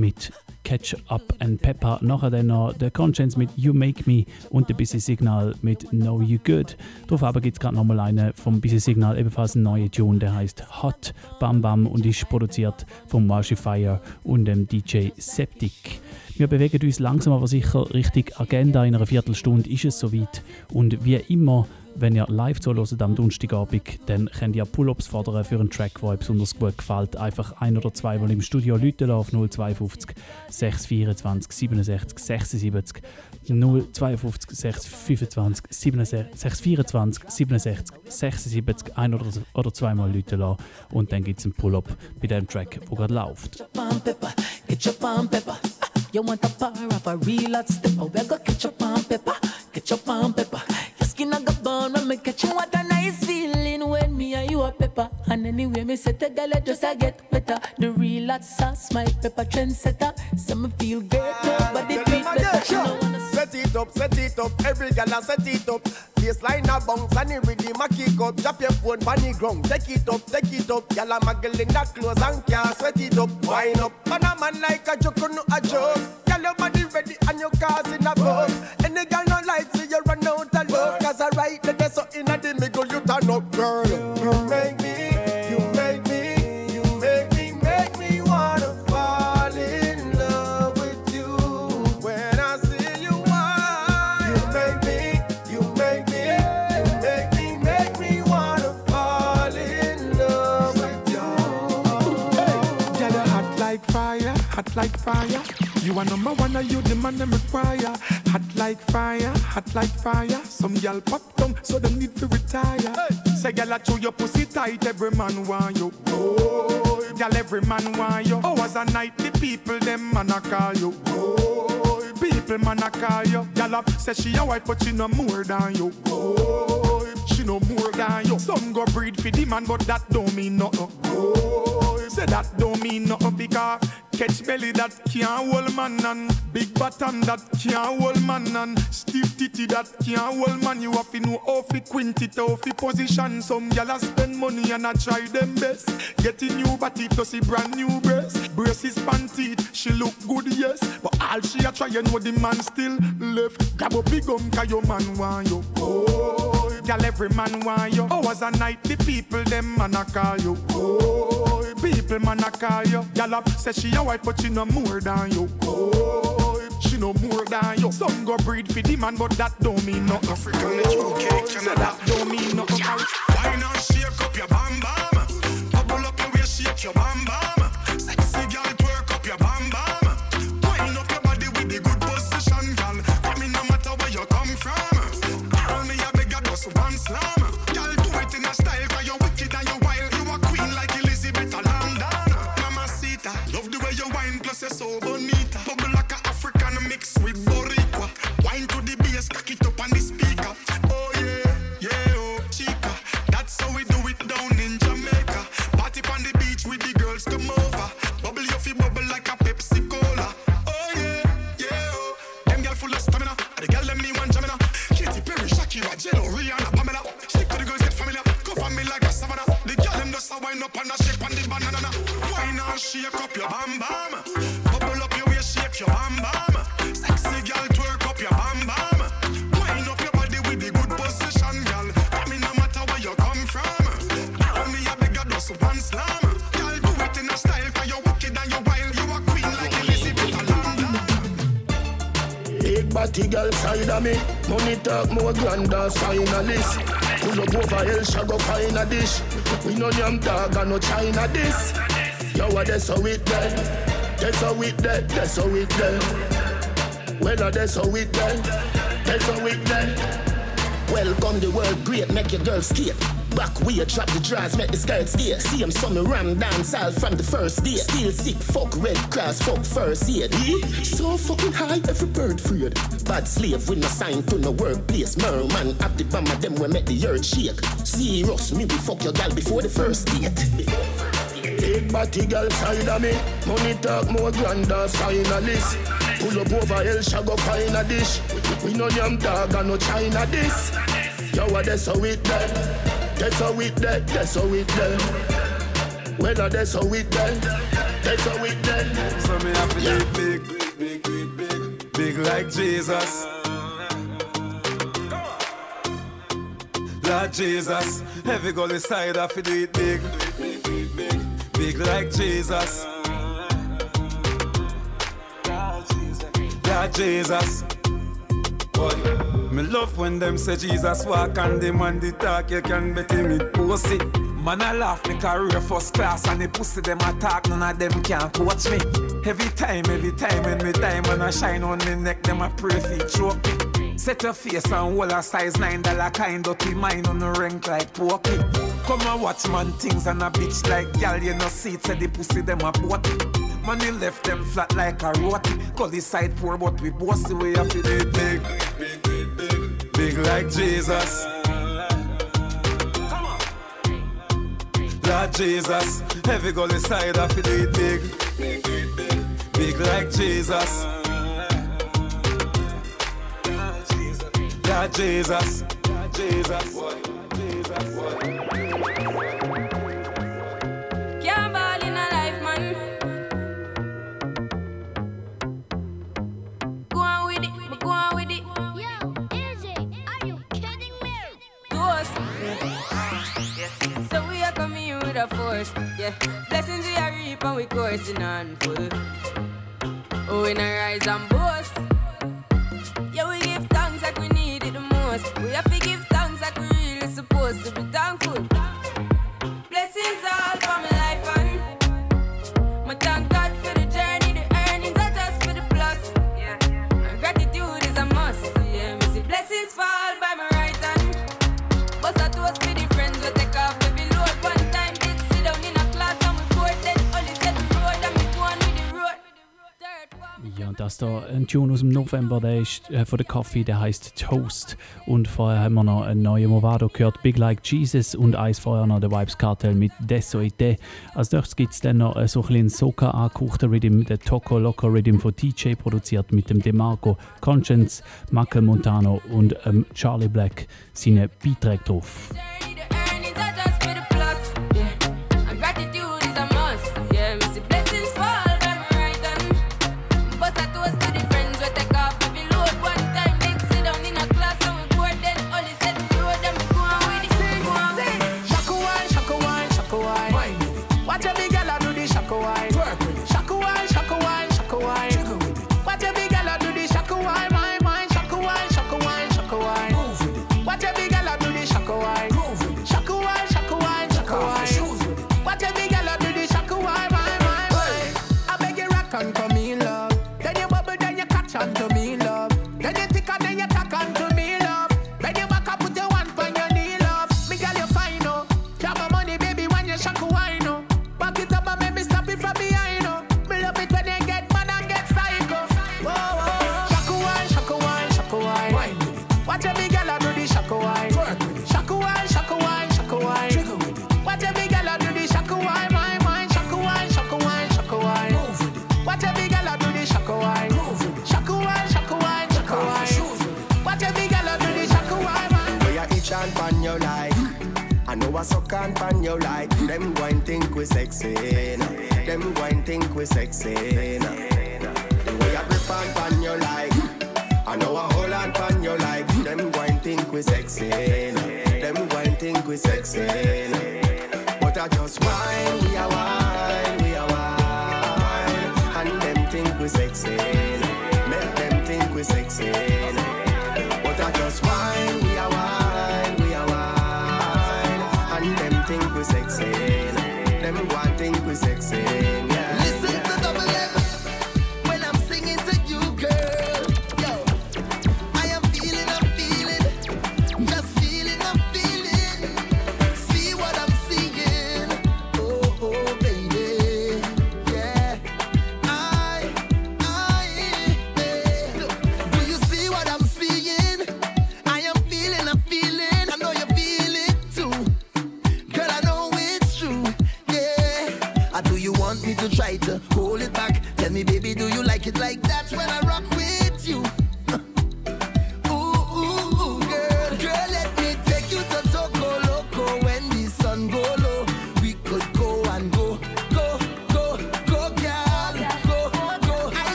Speaker 5: mit Catch Up and Pepper. Nachher dann noch der Conscience mit You Make Me und der Busy Signal mit Know You Good. Darauf aber gibt es gerade nochmal einen vom Busy Signal, ebenfalls ein neuer Tune, der heißt Hot Bam Bam und ist produziert vom Marshifier und dem DJ Septic. Wir bewegen uns langsam aber sicher Richtung Agenda. In einer Viertelstunde ist es soweit. Und wie immer Wenn ihr live zuhört am Donnerstagabend, dann könnt ihr Pull-Ups fordern für einen Track, der euch besonders gut gefällt. Einfach ein oder zwei Mal im Studio Leute auf 052 624 67 76 052 625 67 624 67 76 ein oder, oder zweimal Leute lassen und dann gibt es einen Pull-Up bei dem Track, der gerade läuft.
Speaker 21: Pepper. You want a power of a real hot stepper. We go ketchup and pepper. Ketchup and pepper. Your skin a go burn when me catch you. What a nice feeling when me and you a pepper. And anyway, me set a girl just a get better. The real hot sauce, my pepper trendsetter. So me feel great, nobody treat better. She no wanna
Speaker 22: Set it up, set it up, every gal a set it up. Baseline a bounce and the rhythm a kick up. Drop your phone on the ground, take it up, take it up. Gal a muggle in that clothes and can't sweat it up. Wind up, man a man like a joke, no a joke. Gal your body ready and your cars in a boat. Any gal no like see you out. Cause I right there so in a the middle you turn up, girl. You make me, you make me, you make me, make me wanna fall in love with you. When I see you you make me, you make me, make me, make me wanna fall in love with you.
Speaker 26: You hot like fire, hot like fire. You are number one, are you the man them require? Hot like fire, hot like fire. Some gal pop down, so them need to retire. Say, gal, I chew your pussy tight, every man want you. Oh, gal, every man want you. Hours a night, the people them man a call you. Oh, people man a call you. Gal up say she a wife, but she no more than you. Oh, she no more than you. Some go breed for the man, but that don't mean nothing. Oh, say that don't mean nothing because catch belly that can't hold man and big bottom that can't hold man and stiff titty that can't hold man. You have to know how fi quint it, how fi position. Some gyal a spend money and I try them best. Get a new body plus a brand new breast. Braces panty, she look good yes, but all she a try know the man still left. Grab up big gum 'cause your man want you. Oh, gyal every man want you. Oh, Hours a night the people them man a call you. Oh, people man a call you. Gyal up uh, say she a wife but she no more than you. Oh, she no more than you. Some go breed for the man but that don't mean nothing. African say that don't mean nothing.
Speaker 33: Why not shake up your bam bam? Bubble up your waist, shake your bam. Wind up and a shake on the banana. Wine and shake up your bam bam. Bubble up your waist, shake your bam bam. Sexy girl, twerk up your bam bam. Wind up your body with the good position, girl. Come in no matter where you come from. Me a bigger just one slam. Girl, do it in a style 'cause you're wicked and you're wild. You a queen like Elizabeth of London.
Speaker 24: Big body girl side of me. Money talk more grander finalist. Pull up over hell, shall go find a dish. We no yam dog and no China this. Yo, what that's how it dead. That's how it dead. That's how it dead. Well, uh, that's how it dead. That's how it dead. Welcome the world great, make your girl skate. Back way, drop the drawers, make the skirt stay. See him some ram dance all from the first day. Still sick, fuck red cross, fuck first aid. Eh? So fucking high, every bird freed. Bad slave with no sign to no workplace. Merman at the bam of them we make the earth shake. Serious, me we fuck your gal before the first date. Big body girl side of me. Money talk more grander finalist. Pull up over hell, shall go find a dish. We no yam dog and no China this. Yo, what that's how it dead. That's how it dead. That's how it dead. Well, uh, that's how it dead. That's how it dead.
Speaker 34: So me have to live big, big, big, big, big, like Jesus. Lord Jesus, every goal inside I fi do it big, big, big, big, big like Jesus. Lord Jesus, boy.
Speaker 35: Me love when them say Jesus walk and them man the talk, you can bet him it pussy. Man, I laugh, me career first class and the pussy them attack, none of them can coach me. Every time, every time, when me time I shine on me neck, them a pray for choke me. Set your face and wall a size nine dollar kind of be mine on the rank like poppy. Come and watch man things and a bitch like gal, you know see it, say the pussy them a boat. Money left them flat like a roti. Call this side poor, but we bossy we up to big, big, big big like Jesus. Lord Jesus, heavy gold inside I feel it big. Big like Jesus. Lord Jesus, Lord Jesus,
Speaker 36: Jesus, Jesus. course. Yeah, blessings we are reaping, we coursing on full. Oh, in a rise and
Speaker 21: boast. dass da ein Tune aus dem November der ist, äh, von der Coffee, der heißt Toast. Und vorher haben wir noch einen neuen Movado gehört, Big Like Jesus. Und eins vorher noch der Vibes Cartel mit Desoite. Als nächstes gibt es dann noch äh, so ein bisschen Soca angehauchter Rhythm, der Toco Loco Rhythm von TJ, produziert mit dem DeMarco, Conscience, Michael Montano und ähm, Charlie Black seine Beiträge drauf.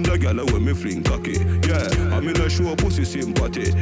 Speaker 37: Girl when me
Speaker 26: fling cocky. Yeah, I'm in a show pussy sympathy.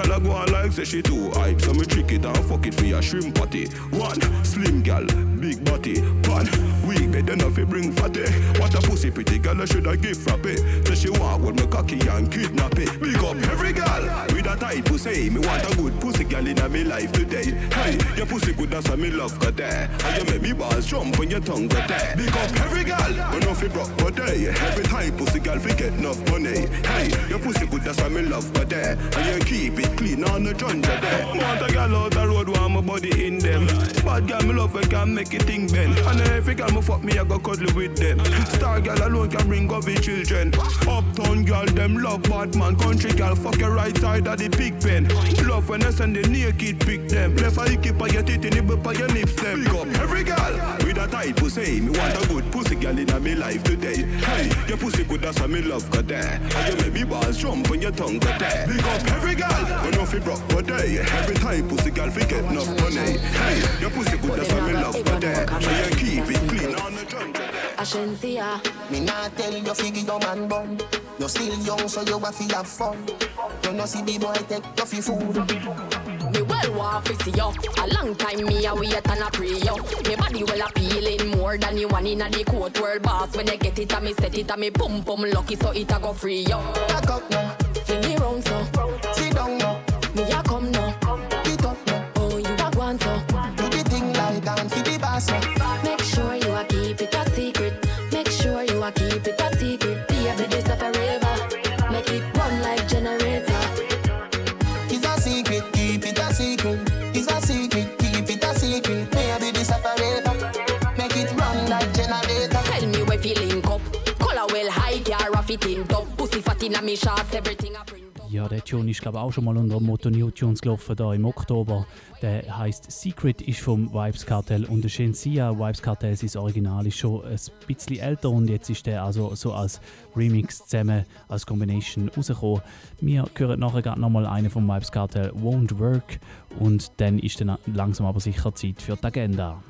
Speaker 26: I go on like say she too hype, so me trick it and fuck it for your shrimp patty. One slim gal, big body. One weak bed enough to bring fatty. What a pussy pretty girl, I should I give frappe. So she walk with me cocky and kidnap it. Big up every girl with a tight pussy. Me want a good pussy girl in my life today. Hey, your pussy good, why me love got there. And you make me balls jump when your tongue got there. Big up every girl, when off it broke body. Every time pussy girl forget enough money. Hey, your pussy good, why me love got there. And you keep it clean on the jungle there. Want a girl out the road, want my body in them. Bad girl, me love, I can make it thing bend. And every girl me fuck me, I go cuddle with them. Star girl alone can bring up the children. Uptown girl, them love bad man. Country girl, fuck your right side of the pig pen. Love when I send the naked pick them. Left eye keep on your teeth, nibble on your nips them. Big up every girl with a tight pussy. Me want a good pussy girl in my life today. Hey, your pussy good, why me love got there. And you make me balls jump when your tongue got there. Big up every girl when off it broke body. Every time pussy girl forget enough money. Hey, your pussy good, why me love got there. And you keep it clean on the jungle.
Speaker 38: Ashensia.
Speaker 39: Me not tell you figure your man bum. You still young, so you have to have fun. You know see the boy take you for food.
Speaker 28: Me well want to see you. A long time me a wait and a pray you. Me body well appealing more than the one inna the court world boss. When I get it, I me set it, I me pum pum lucky, so it a go free you.
Speaker 39: Back up now,
Speaker 28: Fling it round so.
Speaker 5: Ja, der Tune ist glaube auch schon mal unter dem Motto New Tunes gelaufen da im Oktober. Der heißt Secret ist vom Vibes Cartel und der Shensia Vibes Cartel sein Original ist schon ein bisschen älter und jetzt ist der also so als Remix zusammen als Combination rausgekommen. Wir hören nachher gerade nochmal einen vom Vibes Cartel Won't Work und dann ist dann langsam aber sicher Zeit für die Agenda.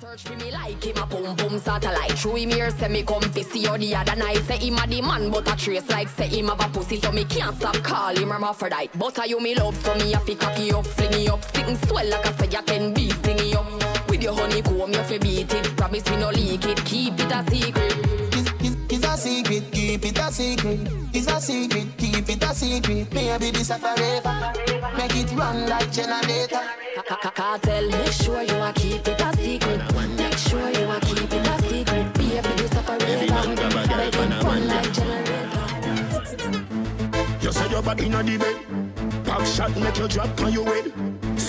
Speaker 28: Search for me like him a boom boom satellite. Through him here say me come fi see you the other night. Say him a the man but a trace like say him have a pussy So me can't stop call him hermaphrodite. But a you me love so me a fi cocky up fling me up. Sitting swell like I say you can be sing it up. With your honeycomb you fi beat it. Promise me no leak it. Keep it a secret.
Speaker 39: a secret, keep it a secret. It's a secret, keep it a secret. Maybe this a forever. Make it run like generator.
Speaker 28: Cartel make sure you a keep it a secret Make sure you a keep it a secret Baby this a forever Make it run like generator
Speaker 24: You say your body inna the bed. Pop shot make you drop on your head.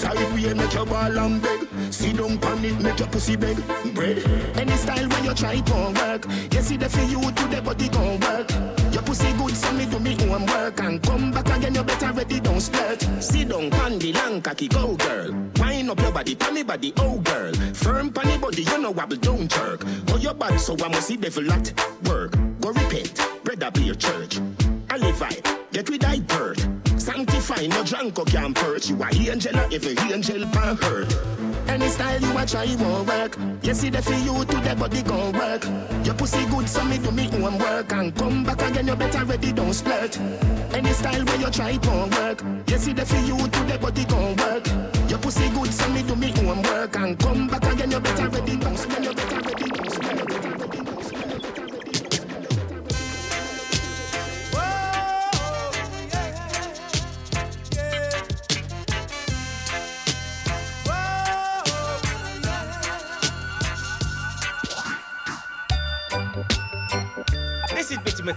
Speaker 24: Sideway make you ball and beg. Sit down pan it make your pussy beg. Bread. Any style when you try won't work. You see the for you to the body gon' work. Your pussy good so me do me own work and come back again you better ready don't splurt. Sit down pan the long cocky go girl. Wind up your body pan body oh girl. Firm pan body you know wobble don't jerk. Oh your bad so I must see devil at work. Go repent. Bread up your church. Ali vibe, get with thy bird. Sanctify, no drunk or can perch. You are angel, or every angel pan hurt. Any style you a try won't work. You see the for you to the body gon' work. Your pussy good, so me do me own work. And come back again, you better ready, don't splurt. Any style where you try it won't work. You see the for you to the body gon' work. Your pussy good, so me do me own work. And come back again, you better ready, don't splurt. You better ready, don't splurt.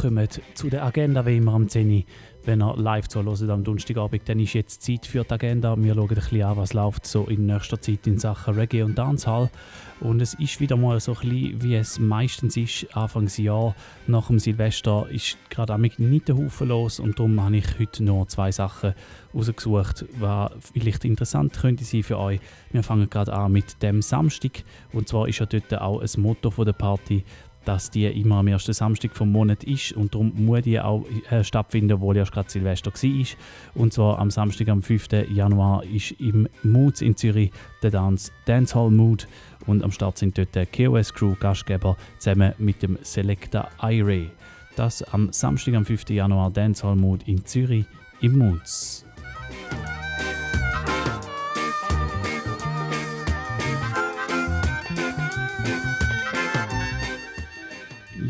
Speaker 5: kommen zu der Agenda wie immer am 10 Uhr. Wenn ihr live zuhört am Donnerstagabend, dann ist jetzt Zeit für die Agenda. Wir schauen ein bisschen an, was läuft so in nächster Zeit in Sachen Reggae und Dancehall. Und es ist wieder mal so ein bisschen, wie es meistens ist, Anfangsjahr. Nach dem Silvester ist gerade nicht der Haufen los und darum habe ich heute nur zwei Sachen rausgesucht, was vielleicht interessant könnte sein für euch. Wir fangen gerade an mit dem Samstag und zwar ist ja dort auch ein Motto der Party dass die immer am ersten Samstag vom Monat ist und darum muss die auch äh, stattfinden, obwohl ja gerade Silvester war. Und zwar am Samstag, am 5. Januar, ist im Moods in Zürich der Dance Dancehall Mood und am Start sind dort der KOS Crew Gastgeber zusammen mit dem Selector Iray. Das am Samstag, am 5. Januar Dancehall Mood in Zürich im Moods.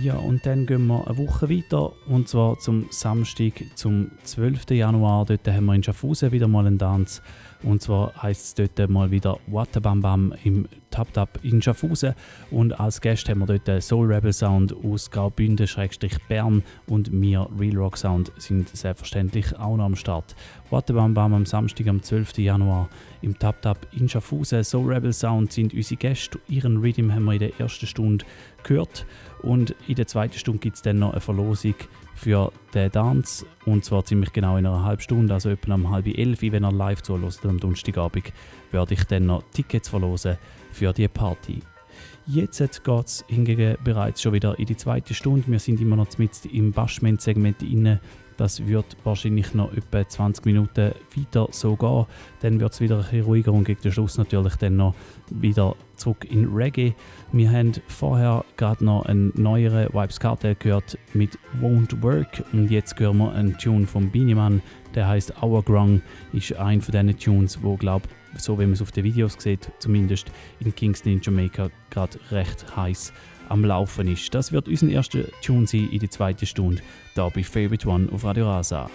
Speaker 5: Ja, und dann gehen wir eine Woche weiter und zwar zum Samstag, zum 12. Januar. Dort haben wir in Schaffhausen wieder mal einen Tanz. Und zwar heißt es dort mal wieder Wattebam Bam im Tap Tap in Schaffhausen. Und als Gast haben wir dort Soul Rebel Sound aus Graubünden-Bern und wir, Real Rock Sound, sind selbstverständlich auch noch am Start. Wattebam Bam am Samstag, am 12. Januar im Tap Tap in Schaffhausen. Soul Rebel Sound sind unsere Gäste. Ihren Rhythm haben wir in der ersten Stunde gehört. Und in der zweiten Stunde gibt es dann noch eine Verlosung für den Tanz. Und zwar ziemlich genau in einer halben Stunde, also etwa um halb elf, wenn ihr live zuhört am Donnerstagabend, werde ich dann noch Tickets verlosen für die Party. Jetzt geht es hingegen bereits schon wieder in die zweite Stunde. Wir sind immer noch mit im Bashment-Segment inne das wird wahrscheinlich noch etwa 20 Minuten weiter so gehen. Dann wird es wieder ein ruhiger und gegen den Schluss natürlich dann noch wieder zurück in Reggae. Wir haben vorher gerade noch einen neueren Vibes Cartel gehört mit Won't Work und jetzt hören wir einen Tune von Beanie der heißt Our Grung, ist ein von diesen Tunes, wo glaube so wie man es auf den Videos sieht, zumindest in Kingston in Jamaica gerade recht heiß am Laufen ist. Das wird unser erster Tune sein in der zweiten Stunde, da bei Favorite One auf Radio Rasa.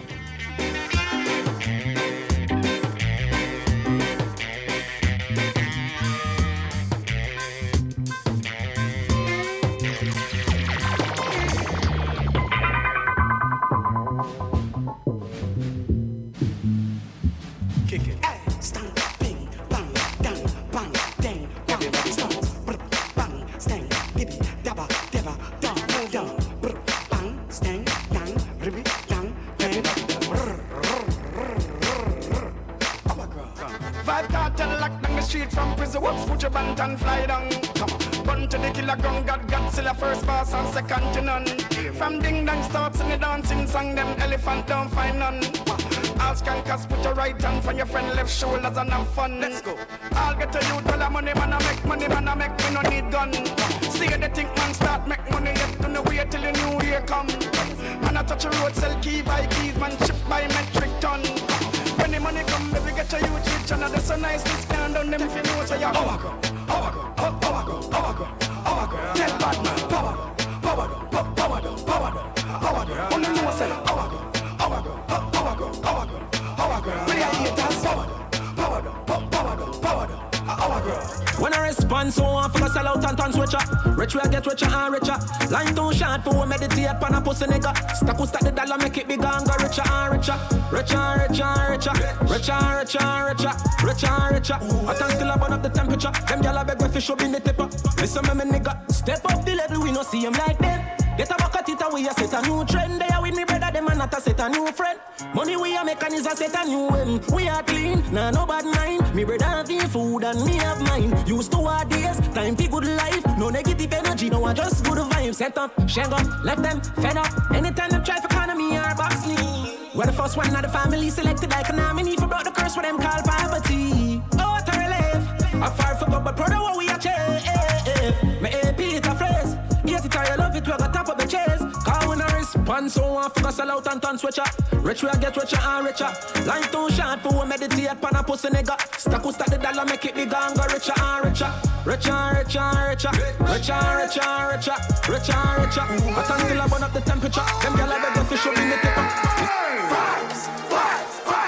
Speaker 40: Shoulders and have fun. Let's go. I'll get to you, tell the money, man, I make money, man, I make me no need gun. See the think man start make money, yet to no wait till the new year come. Man, I touch a road, sell key by keys, man, ship by metric ton. When the money come, baby, get to you, rich, and that's so nice, this can on them if you know, so you're power go, go, power go, Tell bad man, power go, power go, power go, power go, power go. Only know, say, power go, power go, power go, power go, power go. Really, I hear that power go.
Speaker 23: When I respond, so I feel sell out and turn switcher. Rich I get richer and richer. Line too short for we meditate on a pussy nigga. Stack who stack the dollar, make it bigger and go richer and richer. Richer and richer and richer. Richer and richer and richer. Richer and richer. I can still burn up the temperature. Them gyal a beg me fi show me the tipper. Listen me, me nigga. Step up the level, we no see him like them. Get a bucket it and we a set a new trend. They are with me brother, them and not a set a new friend. Money we a make and is a set a new end. We are clean, nah no bad mind. Me brother have food and me have mine. Used to our days, time for good life. No negative energy, no I just good vibes. Set up, shang up, left them fed up. Anytime them try for economy or box me. We're the first one of the family selected like an nominee for brought the curse for them called poverty. Oh, what a relief. I far for God, but of what we achieve. I respond, so I focus out and turn switcher. Rich we get richer and richer. Life too short for we meditate pan a pussy nigga. Stack who stack the dollar, make it bigger and go richer and richer. Richer and richer and richer. Richer and richer and richer. Richer and richer. I can still burn up the temperature. Them gyal a beg fish up in the tipper.
Speaker 40: Vibes, vibes, vibes,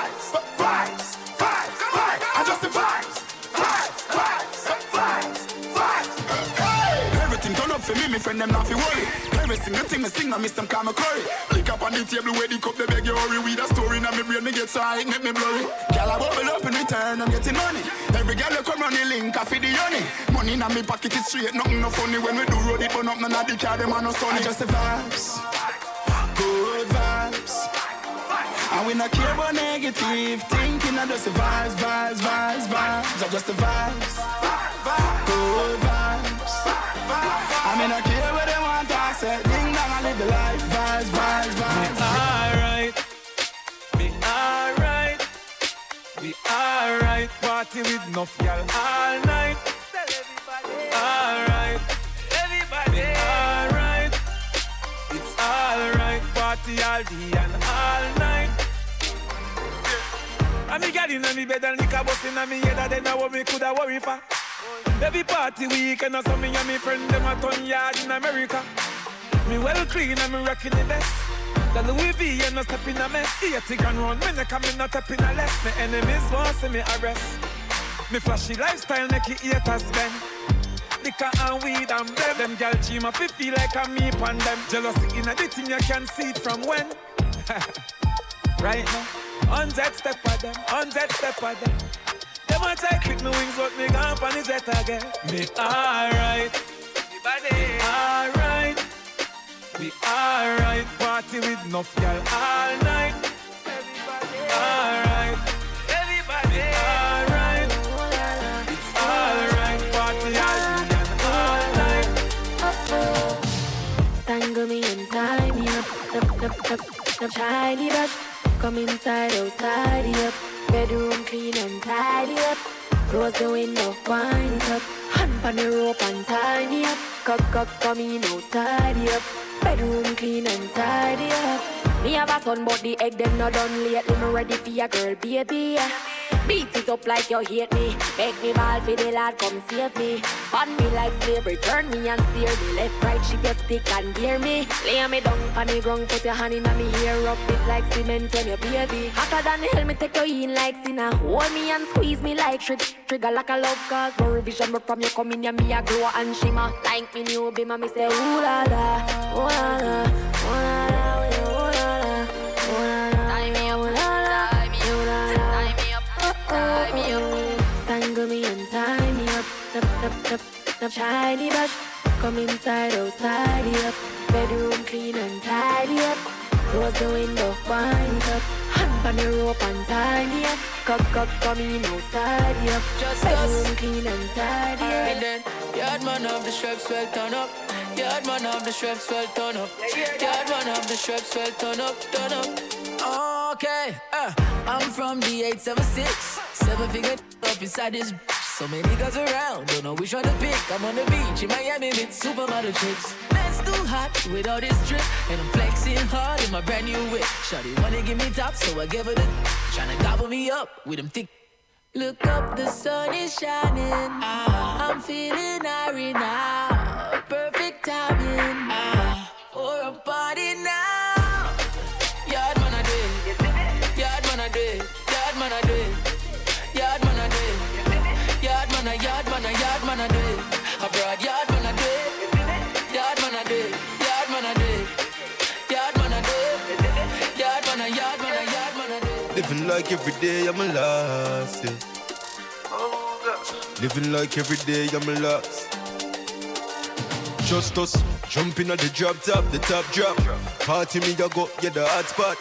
Speaker 7: me, me friend them not fi worry.
Speaker 8: Every single thing me sing, I miss them call me curry. Lick up on the table where the cup, they beg you hurry. With a story, now me brain me get so high, make me blurry. Girl, I bubble up in return, I'm getting money. Every girl you come run the link, I feed the honey. Money in my pocket is straight, nothing no funny. When we do road it, burn up, none of the car, them are no sunny. I just the vibes, good vibes. And we not care about negative thinking, I just the vibes, vibes, vibes, vibes. I just the vibes, good vibes. I mean, I say. Ding dong, I live the life, vibes, vibes, vibes.
Speaker 13: Alright, be alright, be alright. Party with enough girl all night. Alright, everybody. Be alright, it's alright. Party all day and all night. And me got in on me bed and liquor busting on me head. I don't know what me coulda worry for. Every party weekend or something and me friend them a ton yard in America. Me well clean and me rocking the best. The Louis V and no step in a mess. See a tick and run, me neck and me not step in a less. Me enemies want see me arrest. Me flashy lifestyle make it haters bend. Liquor and weed and blem. Them gal cheat my fi feel like I'm me pan them. Jealousy in a thing you can see it from when. right now, hundred step of them, hundred step of them. Them a try clip me wings, but me gone on the jet again. Me alright, alright, party with enough girl all night. Alright, everybody alright. It's alright, party all day and all night.
Speaker 36: Tangle me and tie me up. Up, up, up, up, shiny brush. Come inside, outside, up. Bedroom clean and tidy up. Close the window, wind it up. Hand on the rope and tie me up. Cock, cock, come in, outside, up. Bedroom clean and tidy up. Me have a son, but the egg them not done lately. Me ready for your girl, baby. Beat it up like you hate me. Make me ball for the lad, come save me. Bun me like slavery, turn me and steer me. Left, right, she your stick and gear me. Lay me down on the ground, put your hand in me hair, rub it like cement when you baby. Hotter than hell, me take you in like sinner. Hold me and squeeze me like trick. Trigger like a love cause no revision, but from you come in, yeah, me a glow and shimmer. Like me new be me say ooh la la, ooh la la up. Shiny brush, come inside, outside, up. Bedroom clean and tidy up. Close the window, wind up. Hand on the rope and me up. Cock, cock, come in, outside, up.
Speaker 21: Just
Speaker 36: Bedroom
Speaker 21: us.
Speaker 36: clean and tidy up.
Speaker 21: Alright then, yard man of the straps well turn up. Yard man of the straps well turn up. Yard man of the straps well turn up, turn up. Okay, uh, I'm from the 876. Seven figure up inside this. So many girls around, don't know which one to pick. I'm on the beach in Miami with supermodel chicks. Man's too hot with all this drip, and I'm flexing hard in my brand new whip. Shawty wanna give me top, so I give her the. Tryna gobble me up with them thick
Speaker 36: Look up, the sun is shining. I'm feeling irie now. Perfect
Speaker 41: Living like every day I'm a loss, yeah. Living like every day I'm a loss. Just us, jumping at the drop top, the top drop. Party me a go, yeah the hot spot.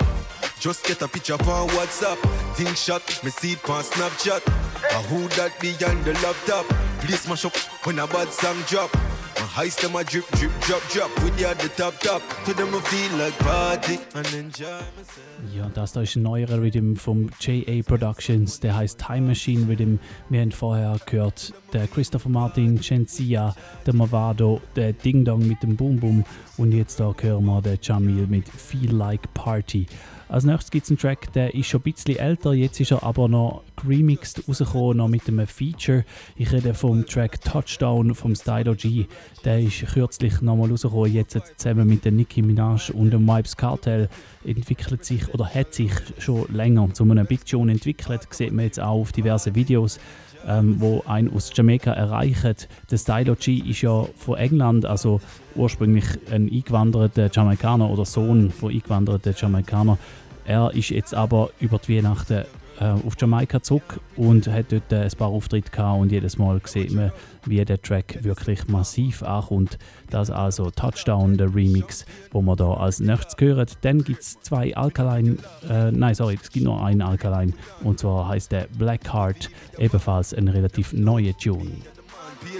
Speaker 41: Just get a picture on WhatsApp. Think shot, me see it on Snapchat. A who that behind the laptop? Please smash up when a bad song drop. My heist them a drip, drip, drop, drop. With you at the top, top. To them I feel like party and enjoy myself.
Speaker 5: Ja, das da ist ein neuerer Rhythm vom JA Productions, der heißt Time Machine Rhythm. Wir haben vorher gehört, der Christopher Martin, Genzia, der Mavado, der Ding Dong mit dem Boom Boom und jetzt da hören wir den Jamil mit Feel Like Party. Als nächstes gibt es einen Track, der ist schon ein bisschen älter, jetzt ist er aber noch remixed rausgekommen, noch mit einem Feature. Ich rede vom Track Touchdown vom Stylo G. Der ist kürzlich nochmal rausgekommen, jetzt zusammen mit der Nicki Minaj und dem Vibes Cartel entwickelt sich oder hat sich schon länger zu einem Big Tune entwickelt, sieht man jetzt auch auf diversen Videos. ähm, wo ein aus Jamaika erreicht. Der Stylo G ist ja von England, also ursprünglich ein eingewanderter Jamaikaner oder Sohn von eingewanderten Jamaikaner. Er ist jetzt aber über die Weihnachten äh, auf Jamaika zurück und hat dort äh, ein paar Auftritte gehabt und jedes Mal sieht man, wie der Track wirklich massiv ankommt. Das also Touchdown, der Remix, wo wir da als nächstes hören. Dann gibt es zwei Alkaline, äh, nein, sorry, es gibt nur einen Alkaline und zwar heißt der Blackheart, ebenfalls ein relativ neuer Tune.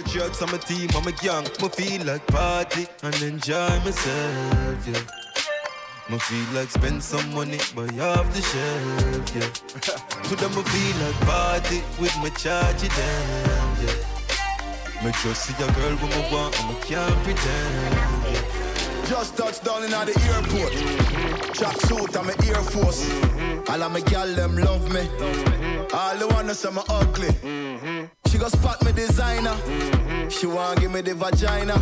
Speaker 41: Patriots on my team, I'm a young. Me feel like party and enjoy myself, yeah. Me feel like spend some money, buy off the shelf, yeah. But I'ma feel like party with my charge down, yeah. Me just see a girl when me want, and me can't pretend, yeah.
Speaker 24: Just touched down in the airport. Track suit, I'm a Air Force. All of my gal them love me. All the ones say me ugly. She go spot me designer. She want give me the vagina.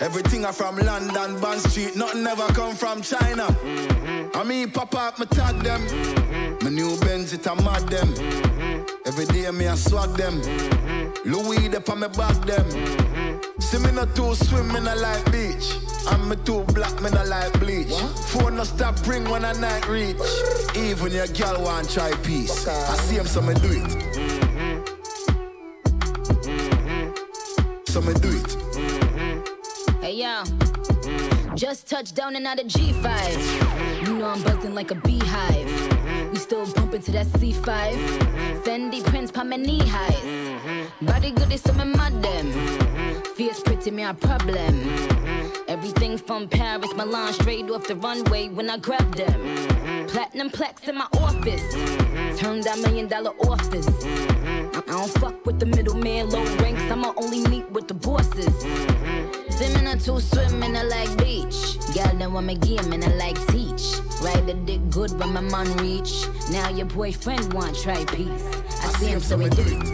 Speaker 24: Everything I from London, Bond Street. Nothing ever come from China. I mean, pop up, me tag them. My new Benz, it a mad them. Every day me I swag them. Louis, they on me back them. See me not too swim, me not like beach. And me too black, me not like bleach. Phone no stop ring when I night reach. Even your girl want try peace. I see him, so me do it. So me do it. Mm-hmm.
Speaker 38: Hey yo, just touched down and out of G5. You know I'm buzzing like a beehive. We still bumping to that C5. Fendi prints pa my knee highs. Body good is some mad them. Fierce pretty me a problem. Everything from Paris, Milan, straight off the runway when I grab them. Platinum plex in my office. Turn that million dollar office. I don't fuck with the middleman, low ranks. I'ma only meet with the bosses. Swimming to swim in a like beach. Girl, then want me game and I like teach. Ride the dick good when my man reach. Now your boyfriend want try peace. I, see him, so we do it.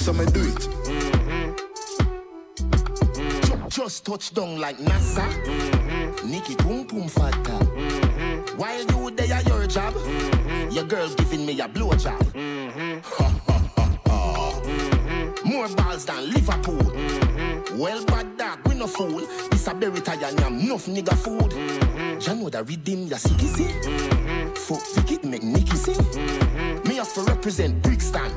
Speaker 24: So me do it. Ju- Just touch down like NASA. Nikki boom boom fatta. While you there at your job, mm-hmm. your girl giving me a blow job. Ha, mm-hmm. ha, ha, ha. More balls than Liverpool. Mm-hmm. Well, bad dog, we no fool. This a berry tie and yam, enough nigga food. Ya know that redeem ya see see. Fuck Vicky make Nicky sing. Me have to represent Brixton.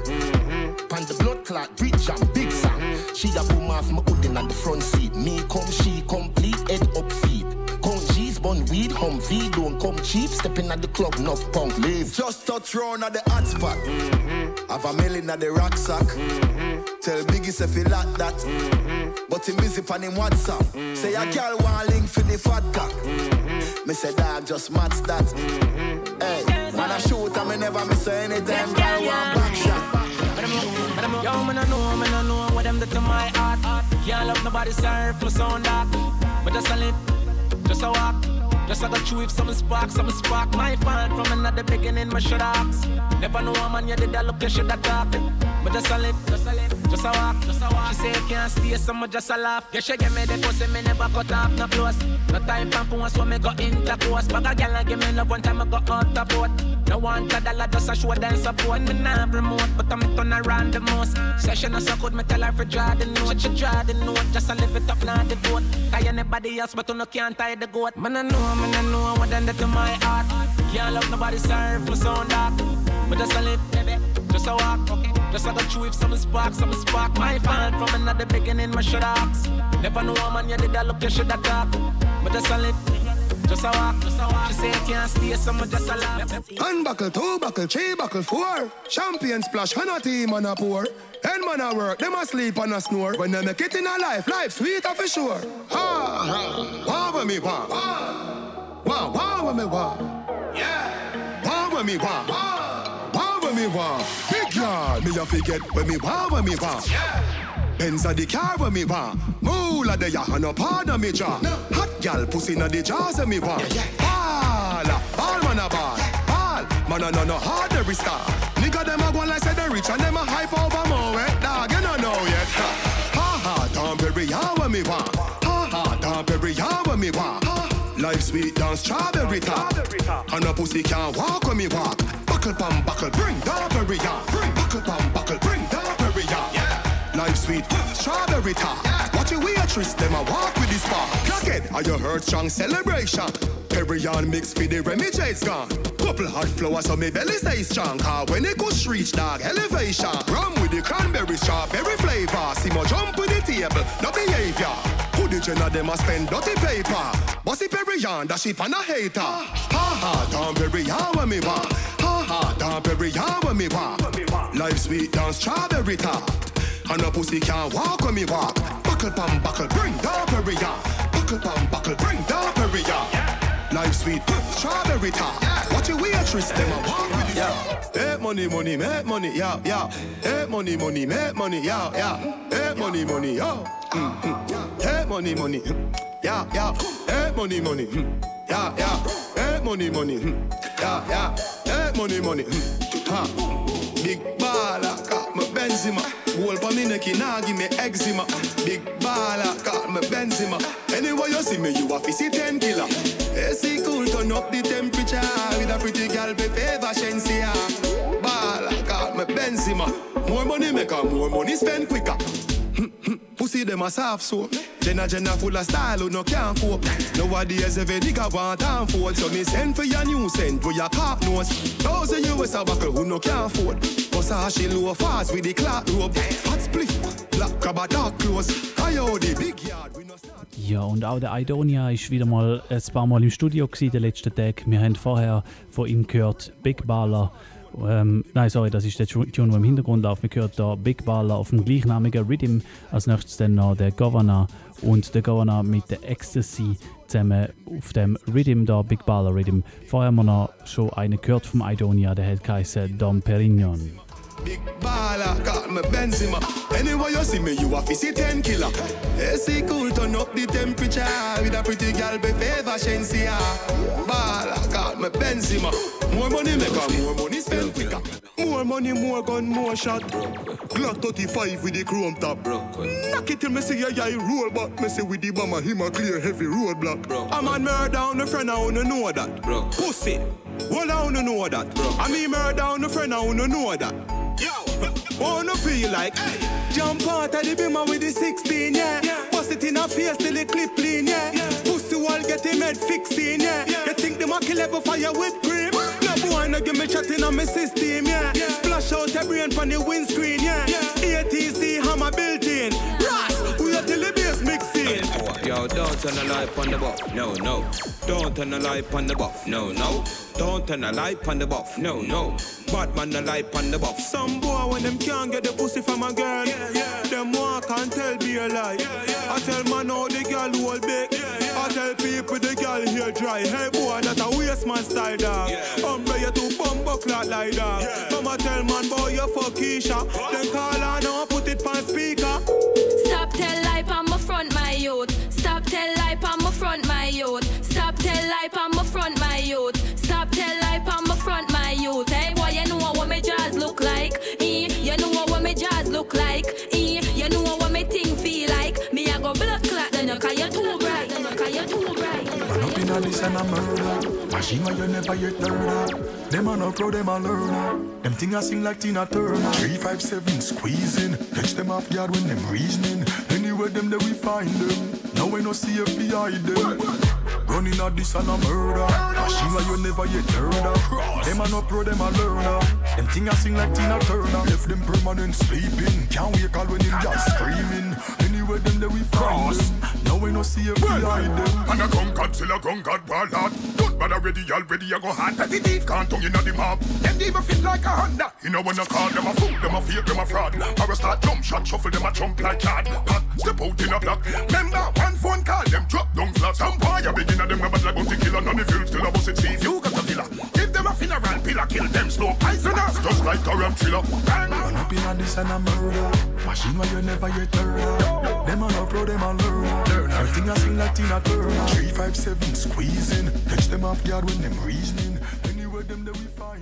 Speaker 24: Pan the blood clot bridge and big song. She a boom off my hoodin at the front seat. Me come, she complete head up feet. Come G's bun weed, Humvee don't come cheap. Stepping at the club, enough punk leave. Just touch round at the hot spot. Mm-hmm. Have a million at the rucksack. Mm-hmm. Tell Biggie say fi like that. Mm-hmm. But him busy pan him WhatsApp. Say a girl want link for the fat cock. Me say dog just match that. Hey, man I shoot and me never miss her anytime. Girl want back shot.
Speaker 23: Yo, man, I know, man, I know what them do to my heart. Can't love nobody, serve plus on that. But just a live, just a walk. Just a go through if some spark, some spark. My fault from another beginning, my should ask. Never know a man, you did that look, you should have talked. But just a live, just a live, just a walk, just a walk. She say you can't stay, so me just a laugh. Yeah, she give me the pussy, me never cut off, no close. No time for phone, so me go intercourse. Bag a girl and give me love one time, I go out the boat. No one to dollar, just a show them support. Me nah remote, but I'm turn around the most. Session is so good, me tell her for draw the note. She draw the note, just a live it up, not the vote. Tie anybody else, but you no can't tie the goat. Man, I know, man, I know what done that to my heart. Can't love nobody, serve plus on that. But just a live, baby, just a walk. Just a go through if some spark, some spark. My fault from another beginning, my should ask. Never know a man, you did that look, you should have talk. But just a live. Just a walk, just a walk. She say can't stay, so me just a laugh.
Speaker 26: Unbuckle, two buckle, three buckle, four. Champion splash, and a team and a pour. End man a work, them a sleep and a snore. When they make it in a life, life sweet for sure. Ha, ha. Wah with me wah. Wah, wah me wah. Yeah. Wah with me wah. Wah with me wah. Big yard, me a forget when me wah with me wah. Benz a the car when me want. Moolah the ya and a part of me jaw. Hot gal pussy na the jaws of me want. Ball, ball man a ball. Ball, man a no no hard every star. Nigga them a go like say they rich and them a hype over more. Eh? Dog you no know yet. Ha ha, Tom Perry ya when me want. Ha ha, Tom Perry ya when me want. Life sweet down strawberry top. And a pussy can't walk when me walk. Buckle pam buckle, bring the berry on. Bring buckle pam buckle, bring the berry on. Yeah. Life sweet, strawberry top. Watch your waitress, them a walk with this. Clock it, are you heard strong celebration? Perry on mix for the Remy J's gone. Couple hot flowers so me belly stay strong. Car when it goes reach dog elevation. Rum with the cranberry strawberry flavor. See my jump with the table, no behavior. The gen of them a spend dirty paper? Bossy Perry on, that ship and a hater. Ha ha, down Perry on when me want. Ha ha, down Perry on when me want. Life sweet down strawberry top. And a pussy can't walk when me walk. Buckle pam buckle, bring down Perry on. Buckle pam buckle, bring down Perry on. Life sweet, strawberry top. Watch your waitress, them a walk with it. Make money, money, make money, yeah, yeah. Make money, money, make money, yeah, yeah. Make money, money, yo. Mm-hmm. Money, money, yeah, yeah. Make money, money, yeah, yeah. Make money, money, yeah, yeah. Make money, money, ha. Big baller, got my Benzema. Goal for me neck, nah give me eczema. Big baller, got my Benzema. Anywhere you see me, you have to see 10 killer. AC cool, turn up the temperature. With a pretty girl, be favor Shenseea. Baller, got my Benzema. More money make her, more money spend quicker. Pussy them a soft so Jenna Jenna full of style who no can't cope. Nowadays every nigga want and fold. So me send for your new send for your cock nose you is a buckle who no can't afford. Cause how she low fast with the clock rope. Hot split, black crab a dark clothes. I the big yard we no
Speaker 5: Ja, und auch der Idonia ist wieder mal ein paar Mal im Studio gewesen, den letzten Tag. Wir haben vorher von ihm gehört Big Baller ähm, nein, sorry, das ist der Tune, der im Hintergrund läuft. Wir hören da Big Baller auf dem gleichnamigen Rhythm. Als nächstes dann noch der Governor und der Governor mit der Ecstasy zusammen auf dem Rhythm da, Big Baller Rhythm. Vorher haben wir noch schon einen gehört vom Idonia, der hat geheißen Dom Perignon.
Speaker 26: Big baller, got me Benzema. Anywhere you see me, you to see 10 killer. AC cool, turn up the temperature. With a pretty girl, be favor Shenseea. Baller, got me Benzema. More money make her, more money spend quicker. More money, more gun, more shot. Glock 35 with the chrome top. Knock it till me see a guy roll back. Me see with the bomber, him a clear heavy roadblock. I'm on murder on the friend, I wanna know that. Bro. Pussy. Well, I wanna know that. Bro. I mean murder on the friend, I wanna know that. Yo, oh, I Wanna feel like hey. Jump out of the beamer with the 16, yeah. yeah. Bust it in her face till the clip clean, yeah. yeah. Pussy wall get him head fixing, yeah. yeah. You think the monkey level fire with cream? No boy no give me chatting on my system, yeah. yeah. Splash out the brain from the windscreen, yeah. yeah. ATC hammer built in. We are till the bass mixing.
Speaker 42: Yo, don't turn the light on the buff, no, no. Don't turn the light on the buff, no, no. Don't turn the light on the buff, no, no. Bad man the light on the buff.
Speaker 35: Some boy when them can't get the pussy from a girl, yeah, yeah. them walk and tell be a lie. Yeah, yeah. I tell man how the girl hold big. Yeah, yeah. I tell people the girl here dry. Hey boy, that a waste man style dog. Yeah. Umbre you to bumbo clock like that. Yeah. Mama tell man boy you fuck Keisha. What? Then call her now put it on speaker.
Speaker 43: Stop tell lie on my front my youth. Stop tell lie on my front my youth. Stop tell lie on my front my youth. I go blood clot
Speaker 44: up and a murder. Machine where you never yet heard of. Them a no pro, them a learner. Them thing a sing like Tina Turner. Three five seven squeezing. Catch them off guard when them reasoning. Anywhere them there we find them. Now we no see hide them. Running at this and a murder. Machine where you never yet heard of. Them a no pro, them a learner. Them thing a sing like Tina Turner. Left them permanent sleeping. Can't wake all when him just screaming. Anywhere them there we them. Now we no see if we hide them.
Speaker 45: And a gun Godzilla, gun God, ballad. Don't bother ready, already I go hard. Petty thief can't tongue inna the mob. Them even feel like a Honda. You know when I call them a fool, them a fake, them a fraud. Or a start jump shot, shuffle them a jump like card. Pack, step out in a block. Remember one phone call, them drop down flat. Some boy a begin them a bad like bounty killer. None of you still a bust it thief. You got the villa. Give them a funeral pillar, kill them slow poisoners. Just like a ram thriller. Bang.
Speaker 44: Man up inna this and a murder. Machine where you never heard of. Them a pro, them a learner. Everything a sing like Tina Turner. Three five seven squeezing. Catch them off guard when them reasoning. Anywhere them there we find.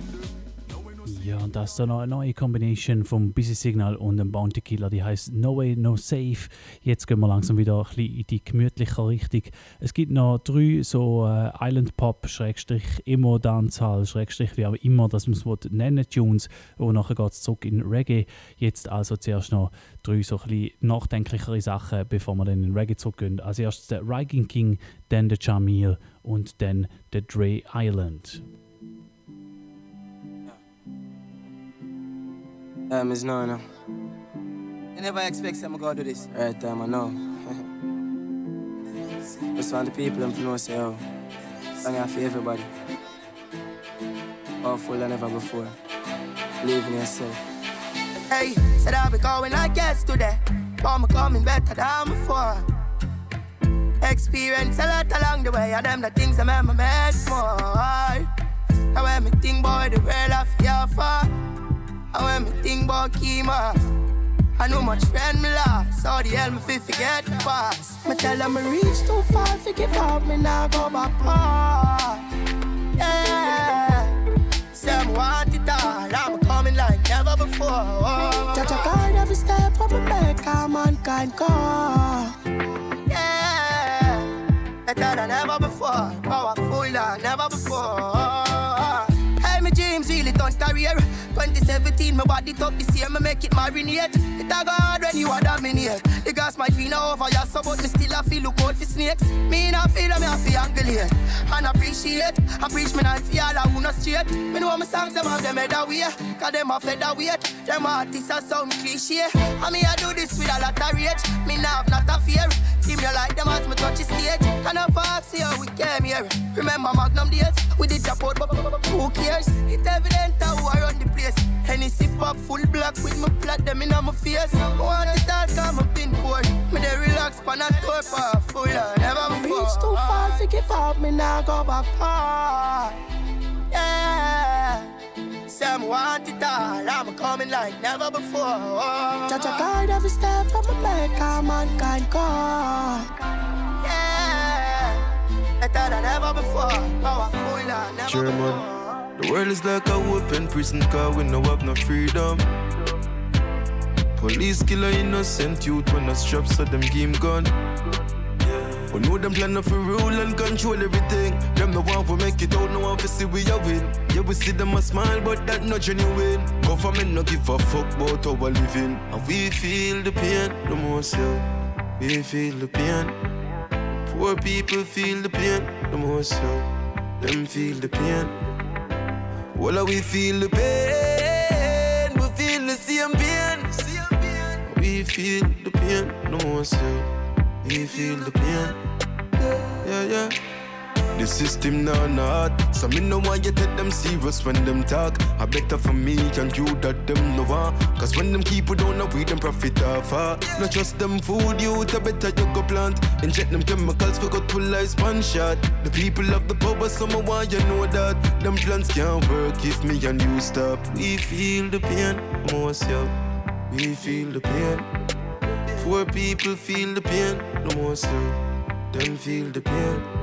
Speaker 5: Ja, und das ist dann noch eine neue Kombination vom Busy Signal und dem Bounty Killer, die heißt No Way No Safe. Jetzt gehen wir langsam wieder ein bisschen in die gemütliche Richtung. Es gibt noch drei so äh, Island Pop, Schrägstrich Emo Dancehall, Schrägstrich wie auch immer, das muss man nennen, Tunes. Und nachher geht es zurück in Reggae. Jetzt also zuerst noch drei so ein bisschen nachdenklichere Sachen, bevor wir dann in Reggae zurückgehen. Als erstes der Riking King, dann der Jamil und dann der Dre Island.
Speaker 46: Um, yeah, Miss No, no. I never expect someone to go do this. Right time, I know. Just want the people them to know, say, oh, out for everybody. Powerful than ever before. Believe in yourself.
Speaker 47: Hey, said I'll be going like yesterday. But I'm coming better than before. Experience a lot along the way, and them the things I remember make more. Now when me think boy, the world I feel for. And when me think about Kima, I know much friend me lost. So the hell me fi forget the past. Me tell them me reach too far, fi give up, me now go back far. Yeah, say me want it all, I'm coming like never before. Judge a guide every step of me make, a mankind go. Yeah, better than ever before, powerful than never before. Hey, my dreams really don't career. 2017, my body top this year, me make it marinate. It a go hard when you a dominate. The gas might be now over your so but me still a feel look out for snakes. Me not feel me a feel angulate. And appreciate, I preach me not for all who not straight. Me know my songs, them have them head away. Cause them a feather weight. Them artists are sound cliche. And me I do this with a lot of rage. Me not have not a fear. Give me like them as me touch the stage. Can I fox here, we came here. Remember Magnum days? We did drop out, but who cares? It's evident we are on the place. Sip up full black with my plot them in my face. Want it all come up in poor. Me they relax, pan and tour for full never before. Reach too far, forgive up, me now go back far. Yeah. Say me want it all, I'm coming like never before. Judge a guide every step of my make, a mankind go. Yeah. Better than ever before, powerful than never
Speaker 41: German. The world is like a open prison car, we no have no freedom. Police kill a innocent youth when a strap so them game gun. We know them plan for rule and control everything. Them no want to make it out, no want to see we a win. Yeah, we see them a smile, but that not genuine. Government no give a fuck about our living. And we feel the pain the most, yeah. We feel the pain. Poor people feel the pain the most, yeah. Them feel the pain. Well, we feel the pain. We feel the same pain. We feel the pain the most, yeah. We feel the pain. Yeah, yeah. The system now not. So me no want you take them serious when them talk. I better for me and you that them no want. Cause when them keep it down now we them profit off uh. Not just them food you a better you go plant. Inject them chemicals for good to life one shot. The people of the power some want you know that. Them plans can't work if me and you stop. We feel the pain most yeah We feel the pain Poor people feel the pain the most yeah Them feel the pain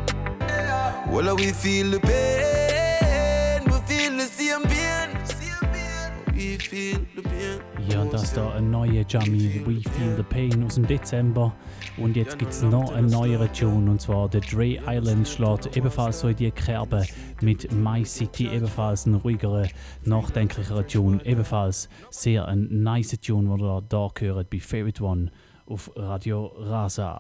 Speaker 41: well, we feel the pain, we feel the same pain. We feel the pain.
Speaker 5: Ja, und das ist da ein neuer Jammy, We Feel the Pain aus dem Dezember. Und jetzt gibt es noch einen neueren Tune, und zwar der Dre Island schlägt ebenfalls so in die Kerbe mit My City, ebenfalls ein ruhigerer, nachdenklicherer Tune, ebenfalls sehr ein nice Tune, den ihr da hört bei Favorite One auf Radio Rasa.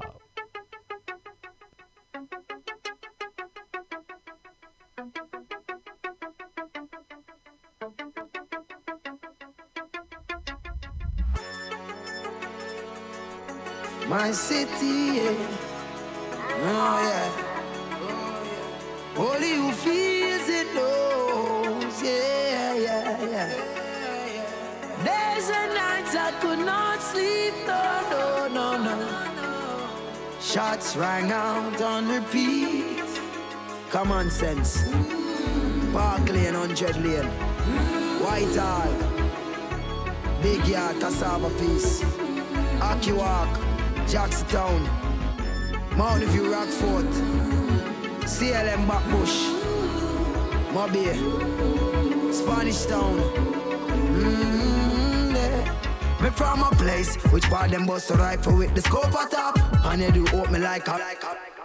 Speaker 47: My city, yeah. Oh, yeah. Only who feels it knows, yeah, yeah, yeah. Days and nights I could not sleep, no. Shots rang out on repeat. Common sense. Park Lane, 100 Lane. Whitehall. Big Yard, Cassava Piece. Aki Walk. Jackstown, Mountain View, Rockfort, CLM Backbush, Mobile,
Speaker 6: Spanish Town. Yeah. Me from a place which part them bust a rifle with the scope at top. And they do open me like a,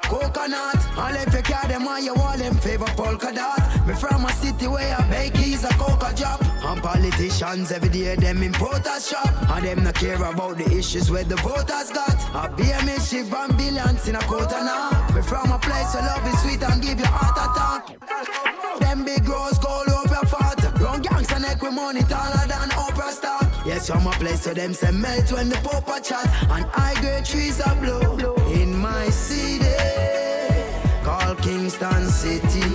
Speaker 6: coconut. All if you carry them on your wall, them favor polka dot. Me from a city where a bake is a coca drop. And politicians every day them in protest shop. And them not care about the issues where the voters got. A mischief and billions in a quarter now. Me from a place where love is sweet and give you heart attack. Them big rose gold over fat. Young gangsta neck with money taller than Oprah star. Yes, from a place where them say melt when the popa chat. And high grade trees are blue. In my city, called Kingston City.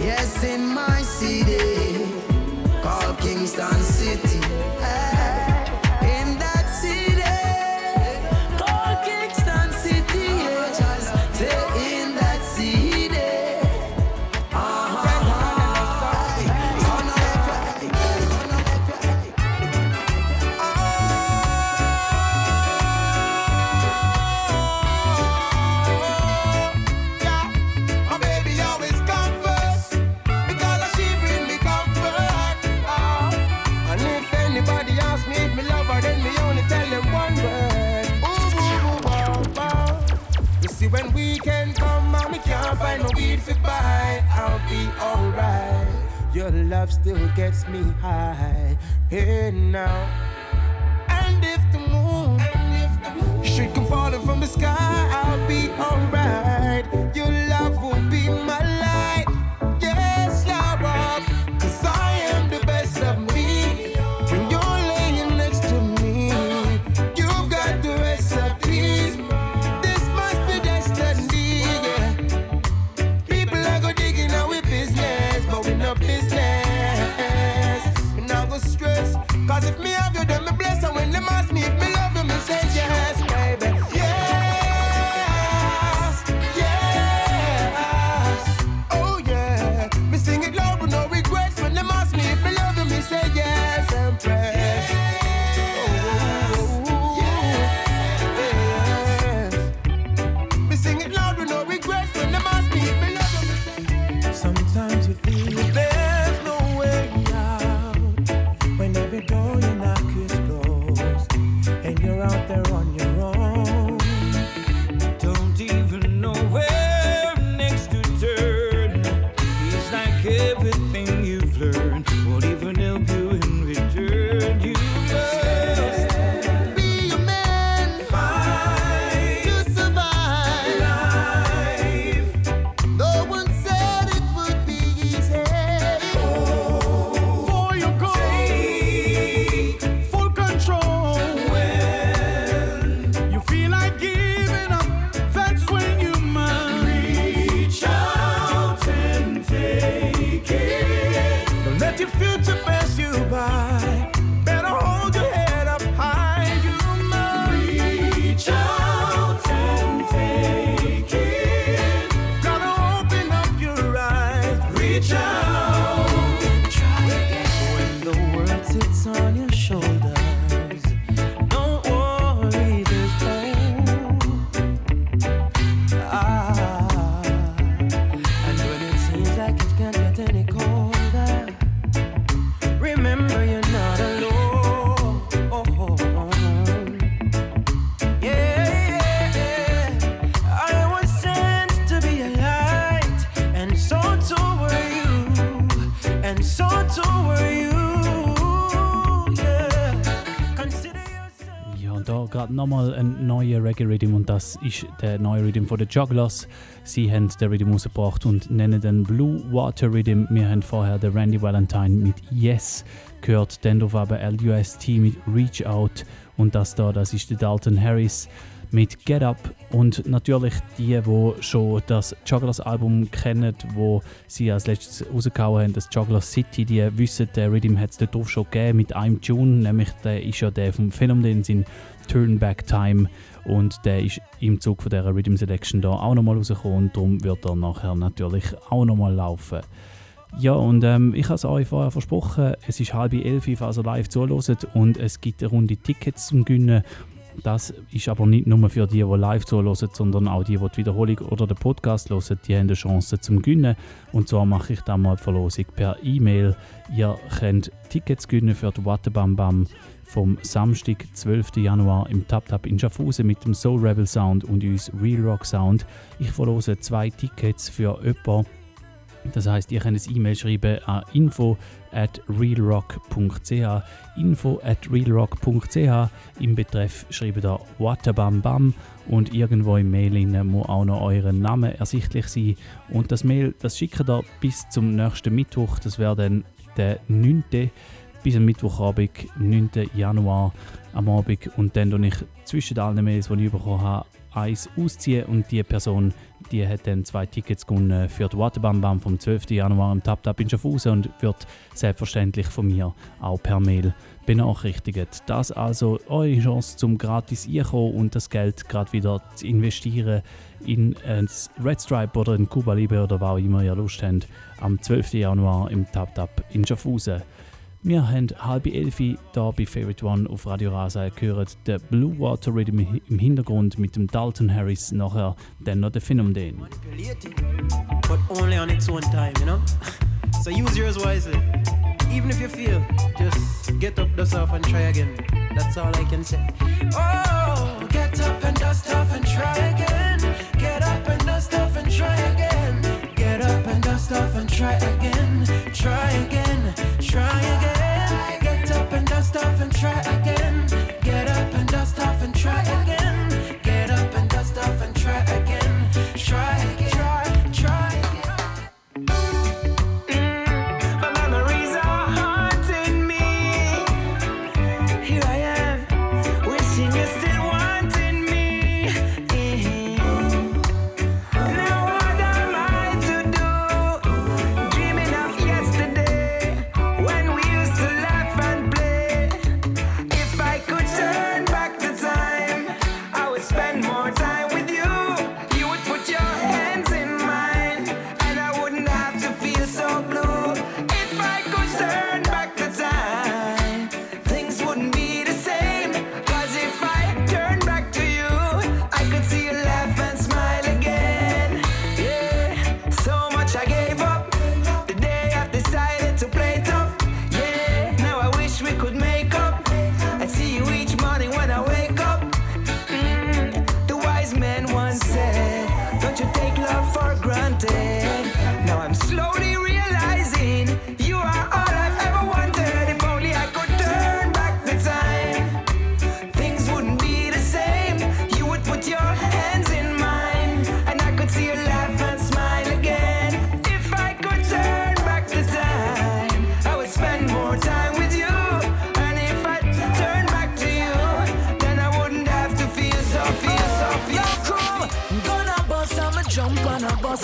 Speaker 6: Yes, in my city, called Kingston City.
Speaker 13: Love still gets me high. Hey now. And if the moon, should come falling from the sky, I'll be alright. Your love will be my light.
Speaker 5: Nochmal ein neuer Reggae-Rhythm und das ist der neue Rhythm von den Jugglers. Sie haben den Rhythm rausgebracht und nennen den Blue Water Rhythm. Wir haben vorher den Randy Valentine mit Yes gehört, dann auf aber LUST mit Reach Out und das da, das ist der Dalton Harris mit Get Up und natürlich die, die schon das Jugglers Album kennen, wo sie als letztes rausgehauen haben, das Juggler City, die wissen, der Rhythm hat es dort drauf schon gegeben mit einem Tune, nämlich der ist ja der vom Film, den sind Turn Back Time und der ist im Zug von dieser Rhythm Selection da auch nochmal rausgekommen und darum wird er nachher natürlich auch nochmal laufen. Ja, und ähm, ich habe es euch vorher versprochen, es ist halb elf, falls ihr live zuhört und es gibt eine Runde Tickets zum Gewinnen. Das ist aber nicht nur für die, die live zuhören, sondern auch die, die die Wiederholung oder den Podcast hören, die haben eine Chance zum Gewinnen. Und zwar mache ich da mal die Verlosung per E-Mail. Ihr könnt Tickets gewinnen für die Wattebam Bam vom Samstag, 12. Januar im Tap Tap in Schaffhausen mit dem Soul Rebel Sound und uns Real Rock Sound. Ich verlose zwei Tickets für jemanden, das heißt, ihr könnt ein E-Mail schreiben an info at realrock.ch info at realrock.ch im Betreff schreibt ihr Watabam und irgendwo im Mail innen muss auch noch euren Name ersichtlich sein und das Mail, das schickt ihr bis zum nächsten Mittwoch, das wäre dann der 9. bis am Mittwochabend, 9. Januar am Abend und dann tue ich zwischen allen Mails, die ich bekommen habe, eins ausziehen und die Person die hat dann zwei Tickets gewonnen für die Waterbam Bam vom 12. Januar im Tap Tap in Schaffhausen und wird selbstverständlich von mir auch per Mail benachrichtigt. Das also eure Chance zum gratis einkommen und das Geld gerade wieder zu investieren in ein Red Stripe oder in Cuba Libre oder was auch immer ihr Lust habt am 12. Januar im Tap Tap in Schaffhausen. Wir haben halb elf hier bei Favorite One auf Radio Rasa gehört den Blue Water Rhythm im Hintergrund mit dem Dalton Harris, nachher dann noch der Phänomen.
Speaker 13: but only on its own time, you know? So use yours wisely. Even if you feel, just get up, dust and try again. That's all I can say. Oh, get up and dust off and try again. Get up and dust off and try again. Get up and dust off and try again. Try again, try again. Get up and dust off and try again.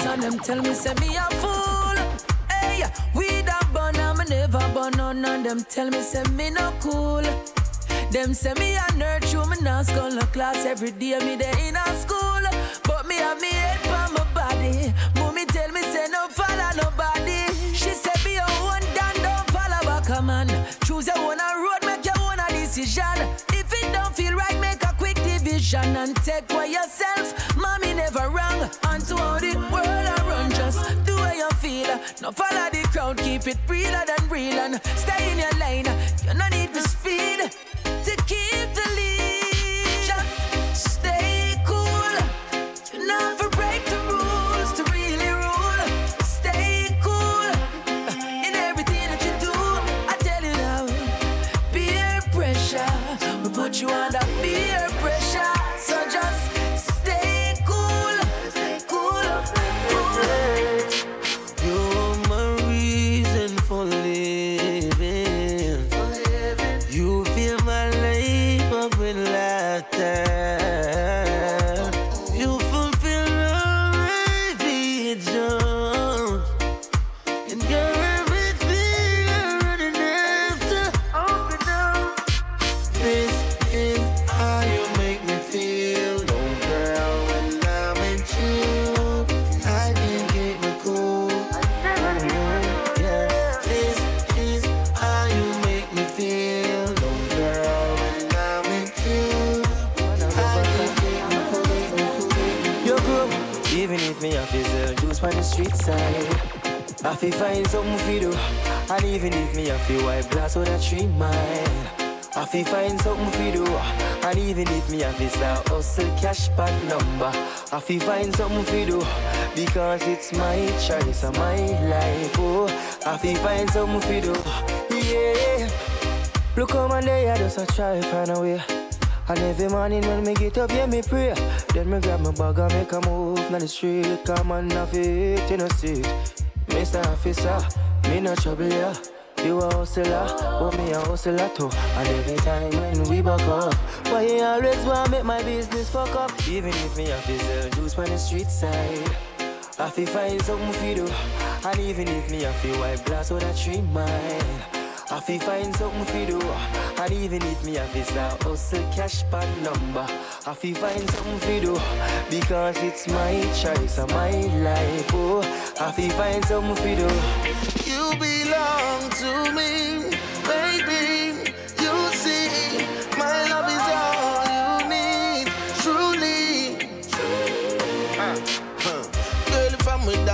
Speaker 21: On a and them tell me say me a fool. Hey, we da bun I'ma never bun none and them tell me say me no cool. Them say me a nerd, show me not school class every day me day in a school. But me have me head for my body. Mommy tell me say no follow nobody. She say be your own dan, don't follow back a man. Choose your own road, make your own decision. If it don't feel right, make division and take away yourself. Mommy never wrong. And to how the world I run, just do what you feel. No follow the crowd, keep it realer than real and stay in your lane. You no need to speed to keep the lead. Just stay cool. You never break the rules to really rule. Stay cool in everything that you do. I tell you now, peer pressure will put you under
Speaker 18: find something oh. for do, and even if me I feel wipe glass on a three mile. I feel oh. find something for do, and even if me I feel start hustle cash back number. I feel find something oh. for do, because it's my choice and my life. Oh, I feel find something for do, yeah. Look how man day I just a try find a way. And every morning when me get up, yeah, me pray. Then me grab my bag and make a move down the street. Come on, have it, in a see Mr. Officer, me no trouble, yeah. You a hustler, oh me a hustler too And every time when we back up Why you always want make my business fuck up Even if me have to sell juice on the street side I feel find something for do And even if me have to wipe glass with a tree mile I feel find something for do. And even if me have to start hustle cash pan number. I feel find something for do. Because it's my choice and my life Oh, I feel find something for do.
Speaker 22: You belong to me, baby.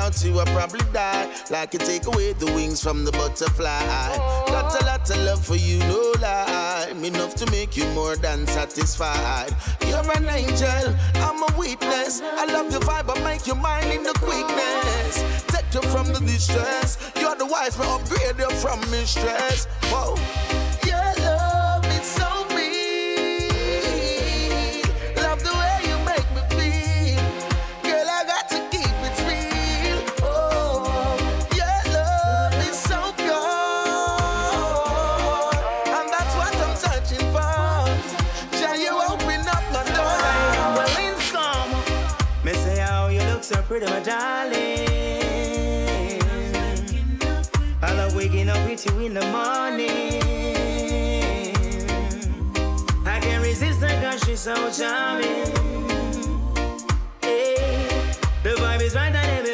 Speaker 22: I'm you, I probably die. Like you take away the wings from the butterfly. Got a lot of love for you, no lie. Enough to make you more than satisfied. You're an angel, I'm a witness. I love your vibe, I make you mine in the quickness. Take you from the distress. You're the wife, me upgrade you from mistress. Whoa.
Speaker 18: Pretty, my darling. I love waking up with you in the morning. I can't resist her cause she's so charming. Hey, the vibe is right and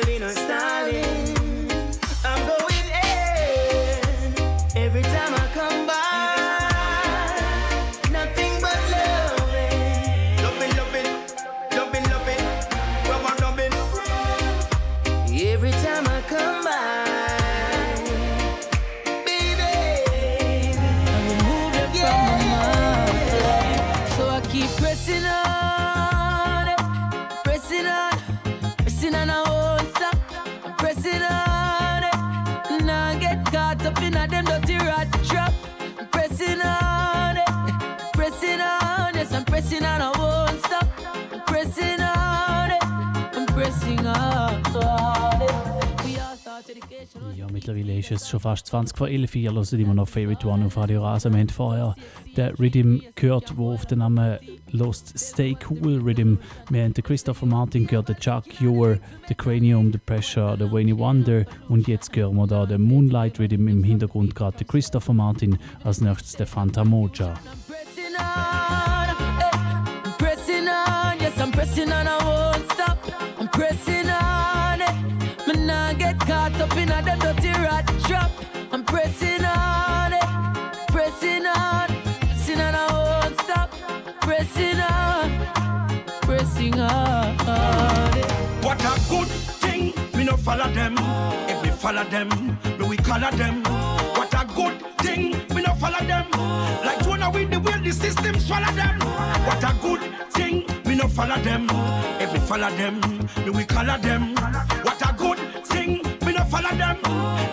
Speaker 5: mittlerweile ist es schon fast 20 vor 11 Ihr hört immer noch Favorite One auf Radio Rasa. Wir haben vorher den Rhythm gehört, wo auf den Namen Lost Stay Cool Rhythm. Wir haben den Christopher Martin gehört, den Chuck Ewer, den Cranium, den Pressure, den Wayne Wonder und jetzt hören wir da den Moonlight Rhythm im Hintergrund gerade den Christopher Martin, als nächstes der Fanta Moja.
Speaker 48: Them.
Speaker 49: If follow them, me we color them. What a good thing, me no follow them. Like Jonah with the way the system swallow them. What a good thing, me no follow them. If me follow them, me we color them. What a good thing, me no follow them.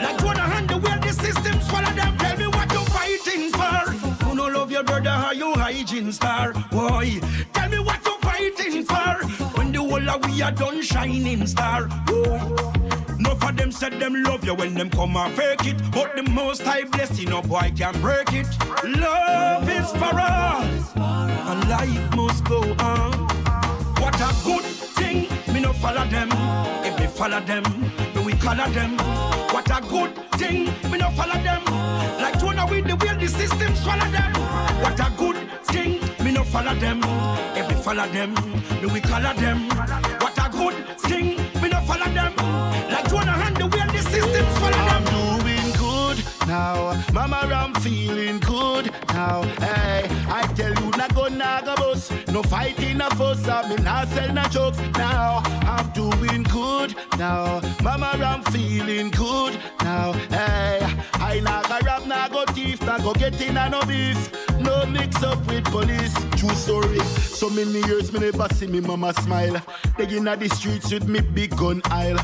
Speaker 49: Like Jonah and the way the system swallow them. Tell me what you fighting for. Who no love your brother, how you hygiene star? Boy, tell me what you fighting for. When the whole of we are done shining star. Boy. No for them said them love you when them come and fake it. But the most high blessing, no boy can break it. Love is for us, and life must go on. What a good thing, me no follow them. If me follow them, me we color them. What a good thing, me no follow them. Like Jonah with the way the system swallow them. What a good thing, me no follow them. If me follow them, me we color them. What a good thing, follow them. Like Jonah and the way the system swallow them.
Speaker 50: Now. Mama, I'm feeling good now. Hey, I tell you, not go bust
Speaker 51: bus. No fighting a fuss, I me not sell no jokes. Now I'm doing good. Now, mama, I'm feeling good. Now, hey, I nah go rap, nah go thief, nah go get in no beef. No mix up with police. True story. So many years me never see me mama smile. They in the streets with me big gun aisle.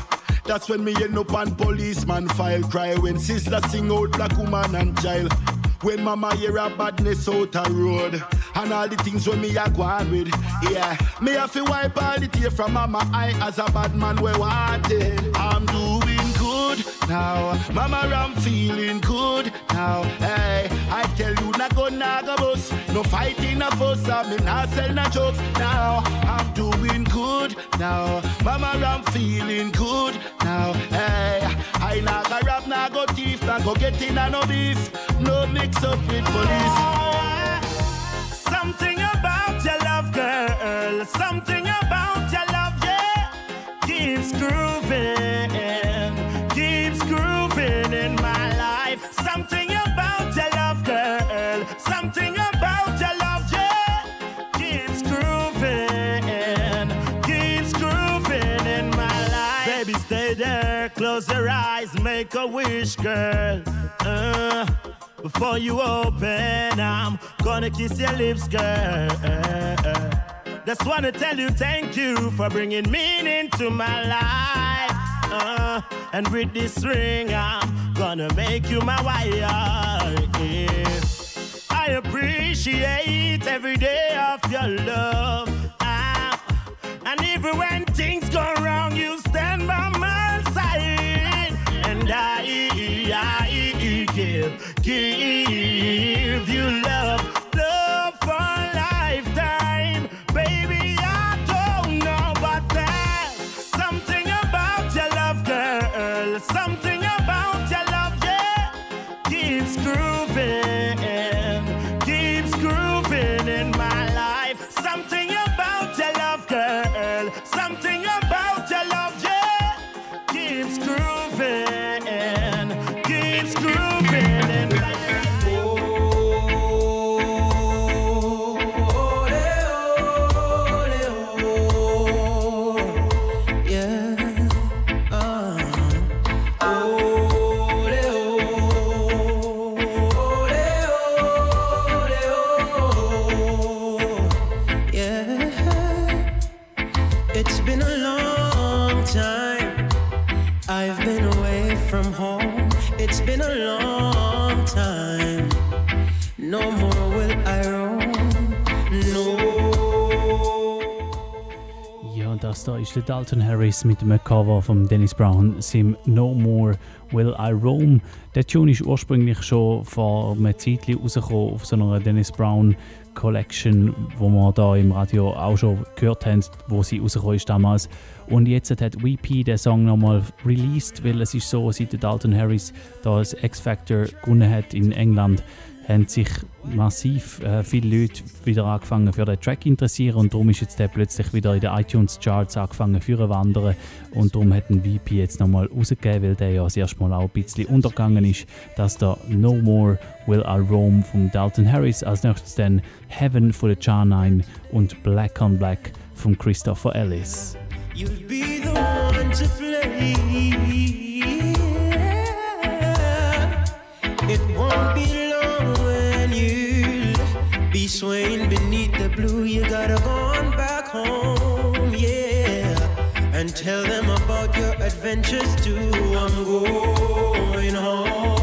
Speaker 51: That's when me end up on policeman file. Cry when sister sing out black woman and child. When mama hear a badness out a road And all the things when me a go on with Yeah, me have to wipe all the tear from mama eye As a bad man we wanted I'm doing good now. Mama I'm feeling good now. Hey, I tell you not go nah go bus. No fighting a fuss I me not sell no jokes. Now I'm doing good now. Mama I'm feeling good now. Hey, I nah go rap nah go thief Nah go get in no beef No mix up with police.
Speaker 3: Something about your love, girl. Something about make a wish, girl. Uh, before you open, I'm gonna kiss your lips, girl. Just wanna tell you thank you for bringing meaning to my life. Uh, and with this ring, I'm gonna make you my wife. Yeah. I appreciate every day of your love. Ah, and even when things go wrong, you stand by. And I, give, give you love
Speaker 5: da ist der Dalton Harris mit dem Cover von Dennis Brown, sim No More Will I Roam. Der Tune ist ursprünglich schon vor einem Zeit rausgekommen auf so einer Dennis Brown Collection, wo wir da im Radio auch schon gehört haben, wo sie rausgekommen ist damals. Und jetzt hat VP den Song nochmal released, weil es ist so, seit Dalton Harris da das X-Factor gewonnen hat in England, haben sich massiv äh, viele Leute wieder angefangen für den Track interessieren und darum ist jetzt der plötzlich wieder in den iTunes Charts angefangen für wandern und darum hat ein VP jetzt nochmal rausgegeben, weil der ja das erste Mal auch ein bisschen untergegangen ist, dass der No More Will I Roam von Dalton Harris, als nächstes dann Heaven von der Jar9 und Black on Black von Christopher Ellis.
Speaker 36: You'll be the one to play. Swaying beneath the blue. You gotta go on back home, yeah, and tell them about your adventures too. I'm going home.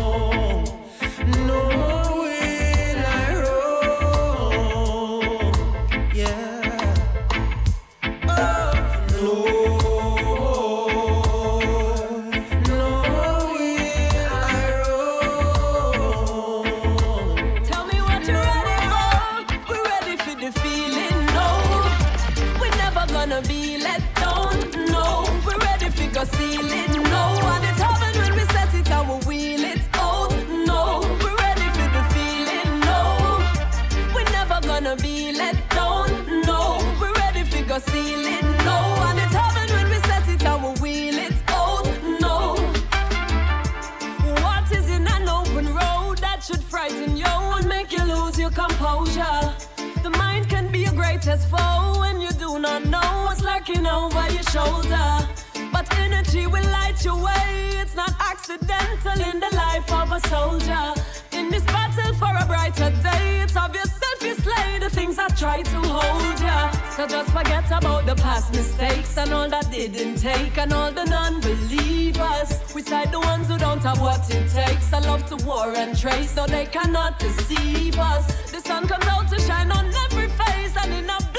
Speaker 36: Shoulder. But energy will light your way. It's not accidental in the life of a soldier. In this battle for a brighter day, it's obvious if you slay the things I try to hold ya. So just forget about the past mistakes and all that didn't take and all the non-believers. We side the ones who don't have what it takes. I love to war and trace, so they cannot deceive us. The sun comes out to shine on every face, and in a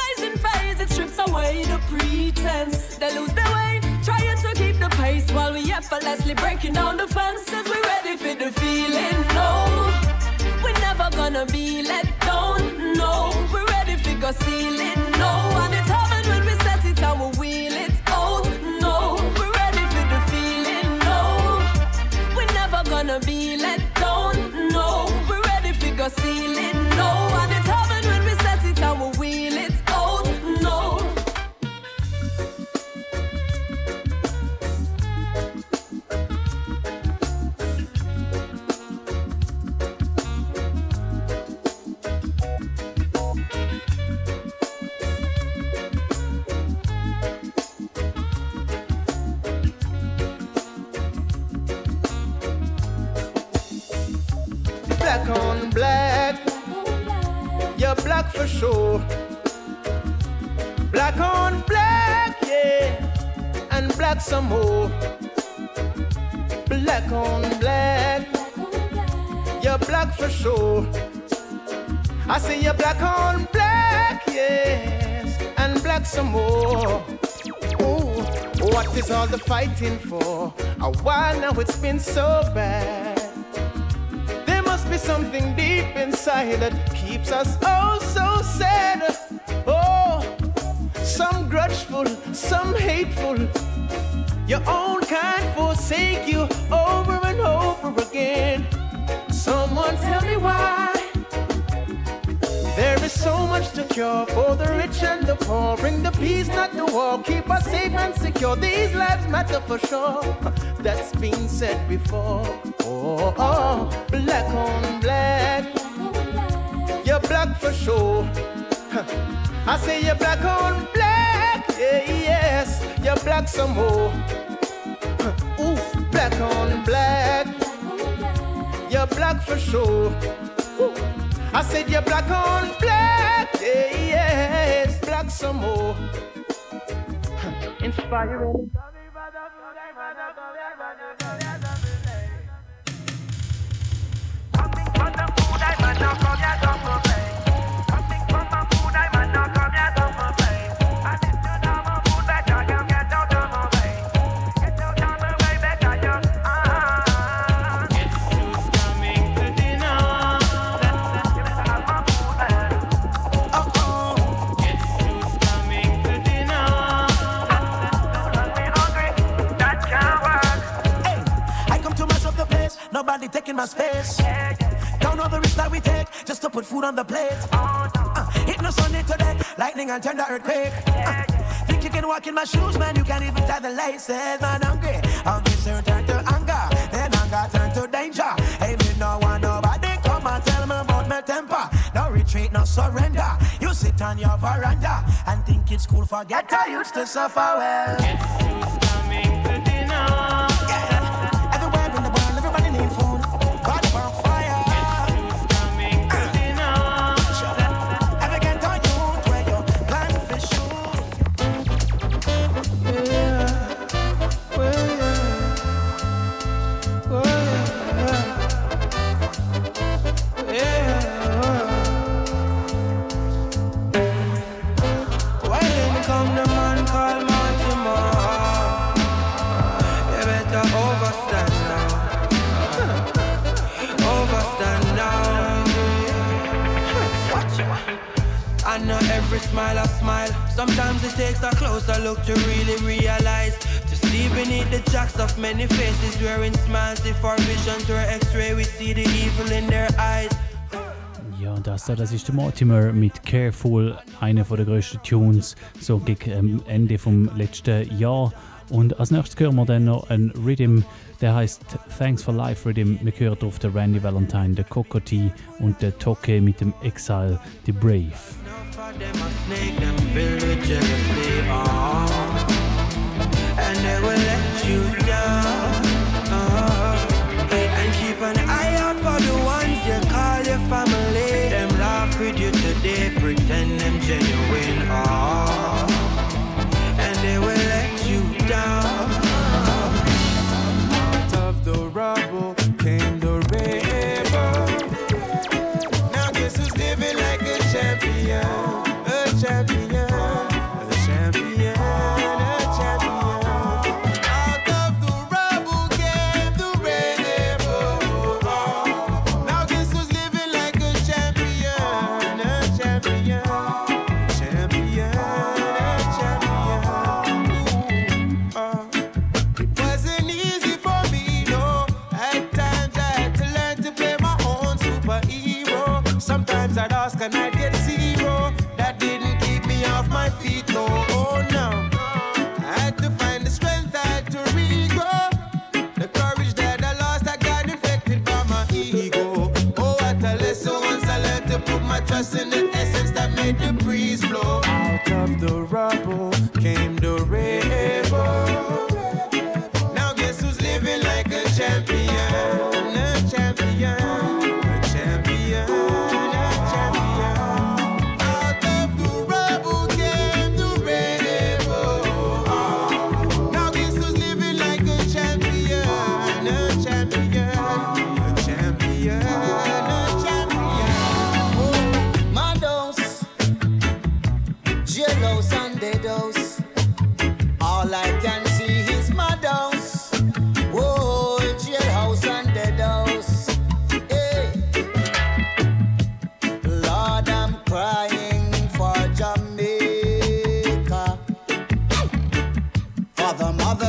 Speaker 36: strips away the pretense. They lose their way, trying to keep the pace while we effortlessly breaking down the fences. We're ready for the feeling, no. We're never gonna be let down, no. We're ready for go ceiling, no. And it's
Speaker 19: the fighting for? A while now it's been so bad. There must be something deep inside that keeps us oh so sad. Oh, some grudgeful, some hateful. Your own kind forsake you over and over again. Someone tell me why. There is so much to cure for the rich and the poor. Bring the peace, not war. Keep us safe and secure. These lives matter for sure. That's been said before. Oh, oh, black on black. You're black for sure. I say you're black on black. Yeah, yes, you're black some more. Ooh, black on black. You're black for sure. I said you're black on black. Yeah, yes, black some more. Inspiring.
Speaker 13: Taking my space. Don't know the risk that we take just to put food on the plate. Uh, hit no Sunday today, lightning and tender earthquake. Uh, think you can walk in my shoes, man? You can't even tie the laces, man. Hungry, hungry, so turn to anger, then anger turn to danger. Hey, me no want nobody come and tell me about my temper. No retreat, no surrender. You sit on your veranda and think it's cool. Forget I used to suffer well. Everywhere
Speaker 19: smile I smile. Sometimes it takes a closer look to really realize. To see beneath the jacks of many faces wearing smiles. If our visions X-ray, we see the evil in their eyes.
Speaker 5: Ja, das da, das ist der Mortimer mit Careful, einer der grössten Tunes, so gegen ähm, Ende vom letzten Jahr. Und als nächstes hören wir dann noch ein Rhythm der heißt Thanks for Life Rhythm. Wir hören auf der Randy Valentine, der Coco T und der Toke mit dem Exile, The Brave.
Speaker 18: And they will let you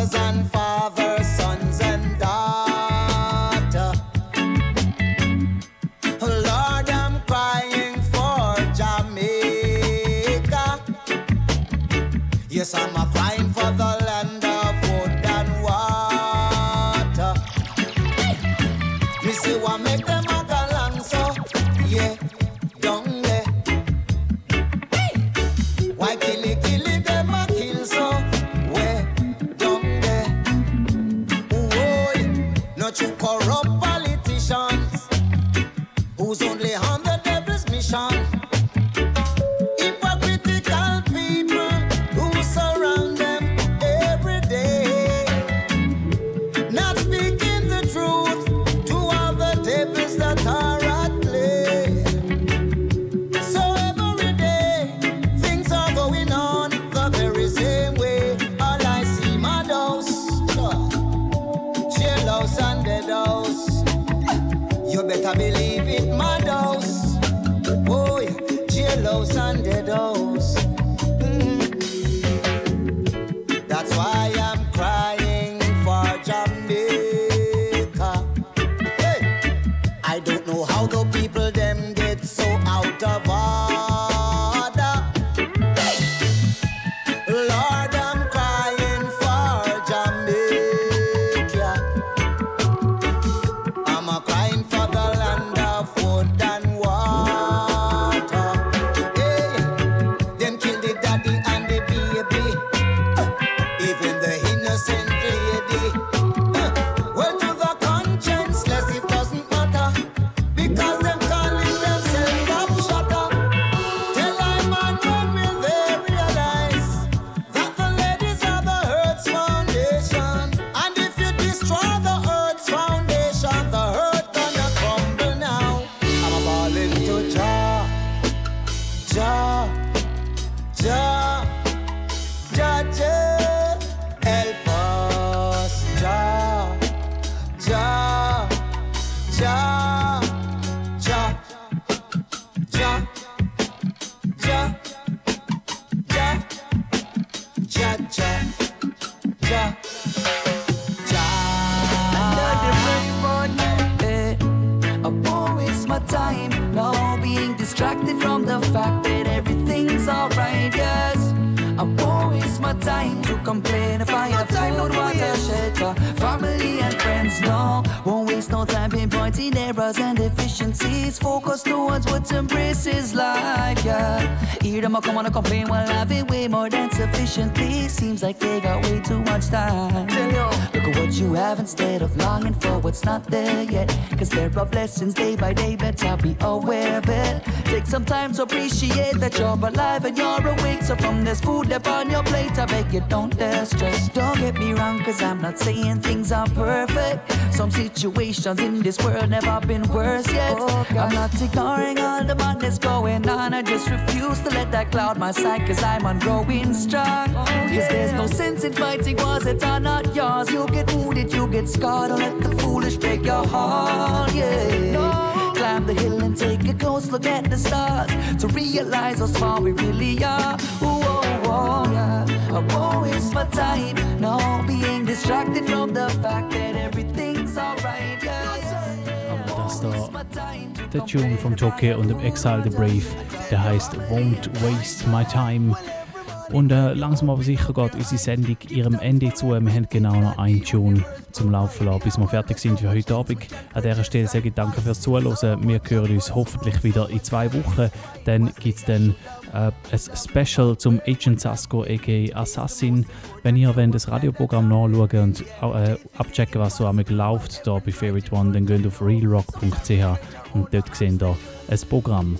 Speaker 18: thousand and
Speaker 52: complain
Speaker 53: while having way more than sufficiently. Seems like they got way too much time. Look at what you have instead of longing for what's not there yet. Cause there are blessings day by day, better be aware. Take some appreciate that you're alive and you're awake. So from this food upon your plate, I beg you don't dare stress. Don't get me wrong, cause I'm not saying things are perfect. Some situations in this world never been worse yet. Oh, I'm not ignoring all the madness going on. I just refuse to let that cloud my sight, cause I'm on growing strong. Oh, cause there's no sense in fighting wars that are not yours. You get wounded, you get scarred. Don't let the foolish break your heart. Yeah. Climb the hill and take a close look at the stars to realize how small we really are. Ooh, oh, oh, yeah. I won't waste my time now being distracted from the fact that everything's alright. Yeah.
Speaker 13: Das da, der Tune vom Jockey und dem Exile the Brave, der heißt Won't Waste My Time. Und äh, langsam aber sicher geht unsere Sendung ihrem Ende zu. Wir haben genau noch einen Tune zum Laufen lassen, bis wir fertig sind für heute Abend. An dieser Stelle sage ich danke fürs Zuhören. Wir hören uns hoffentlich wieder in zwei Wochen. Dann gibt es dann äh, ein Special zum Agent Sasko aka Assassin. Wenn ihr das Radioprogramm nachschauen und äh, abchecken, was so einmal läuft da bei Favorite One, dann geht auf realrock.ch und dort seht ihr ein Programm.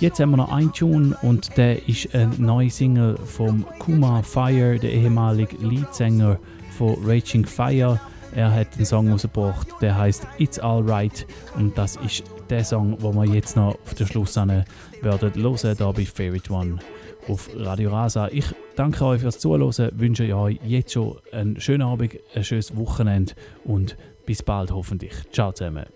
Speaker 13: Jetzt haben wir noch einen Tune und der ist eine neue Single vom Kuma Fire, der ehemalige Leadsänger von Raging Fire. Er hat einen Song rausgebracht, der heißt It's Alright und das ist der Song, wo wir jetzt noch auf den Schluss werden hören, hier bei Favorite One auf Radio Rasa. Ich danke euch fürs Zuhören, wünsche euch jetzt schon einen schönen Abend, ein schönes Wochenende und bis bald hoffentlich. Ciao zusammen.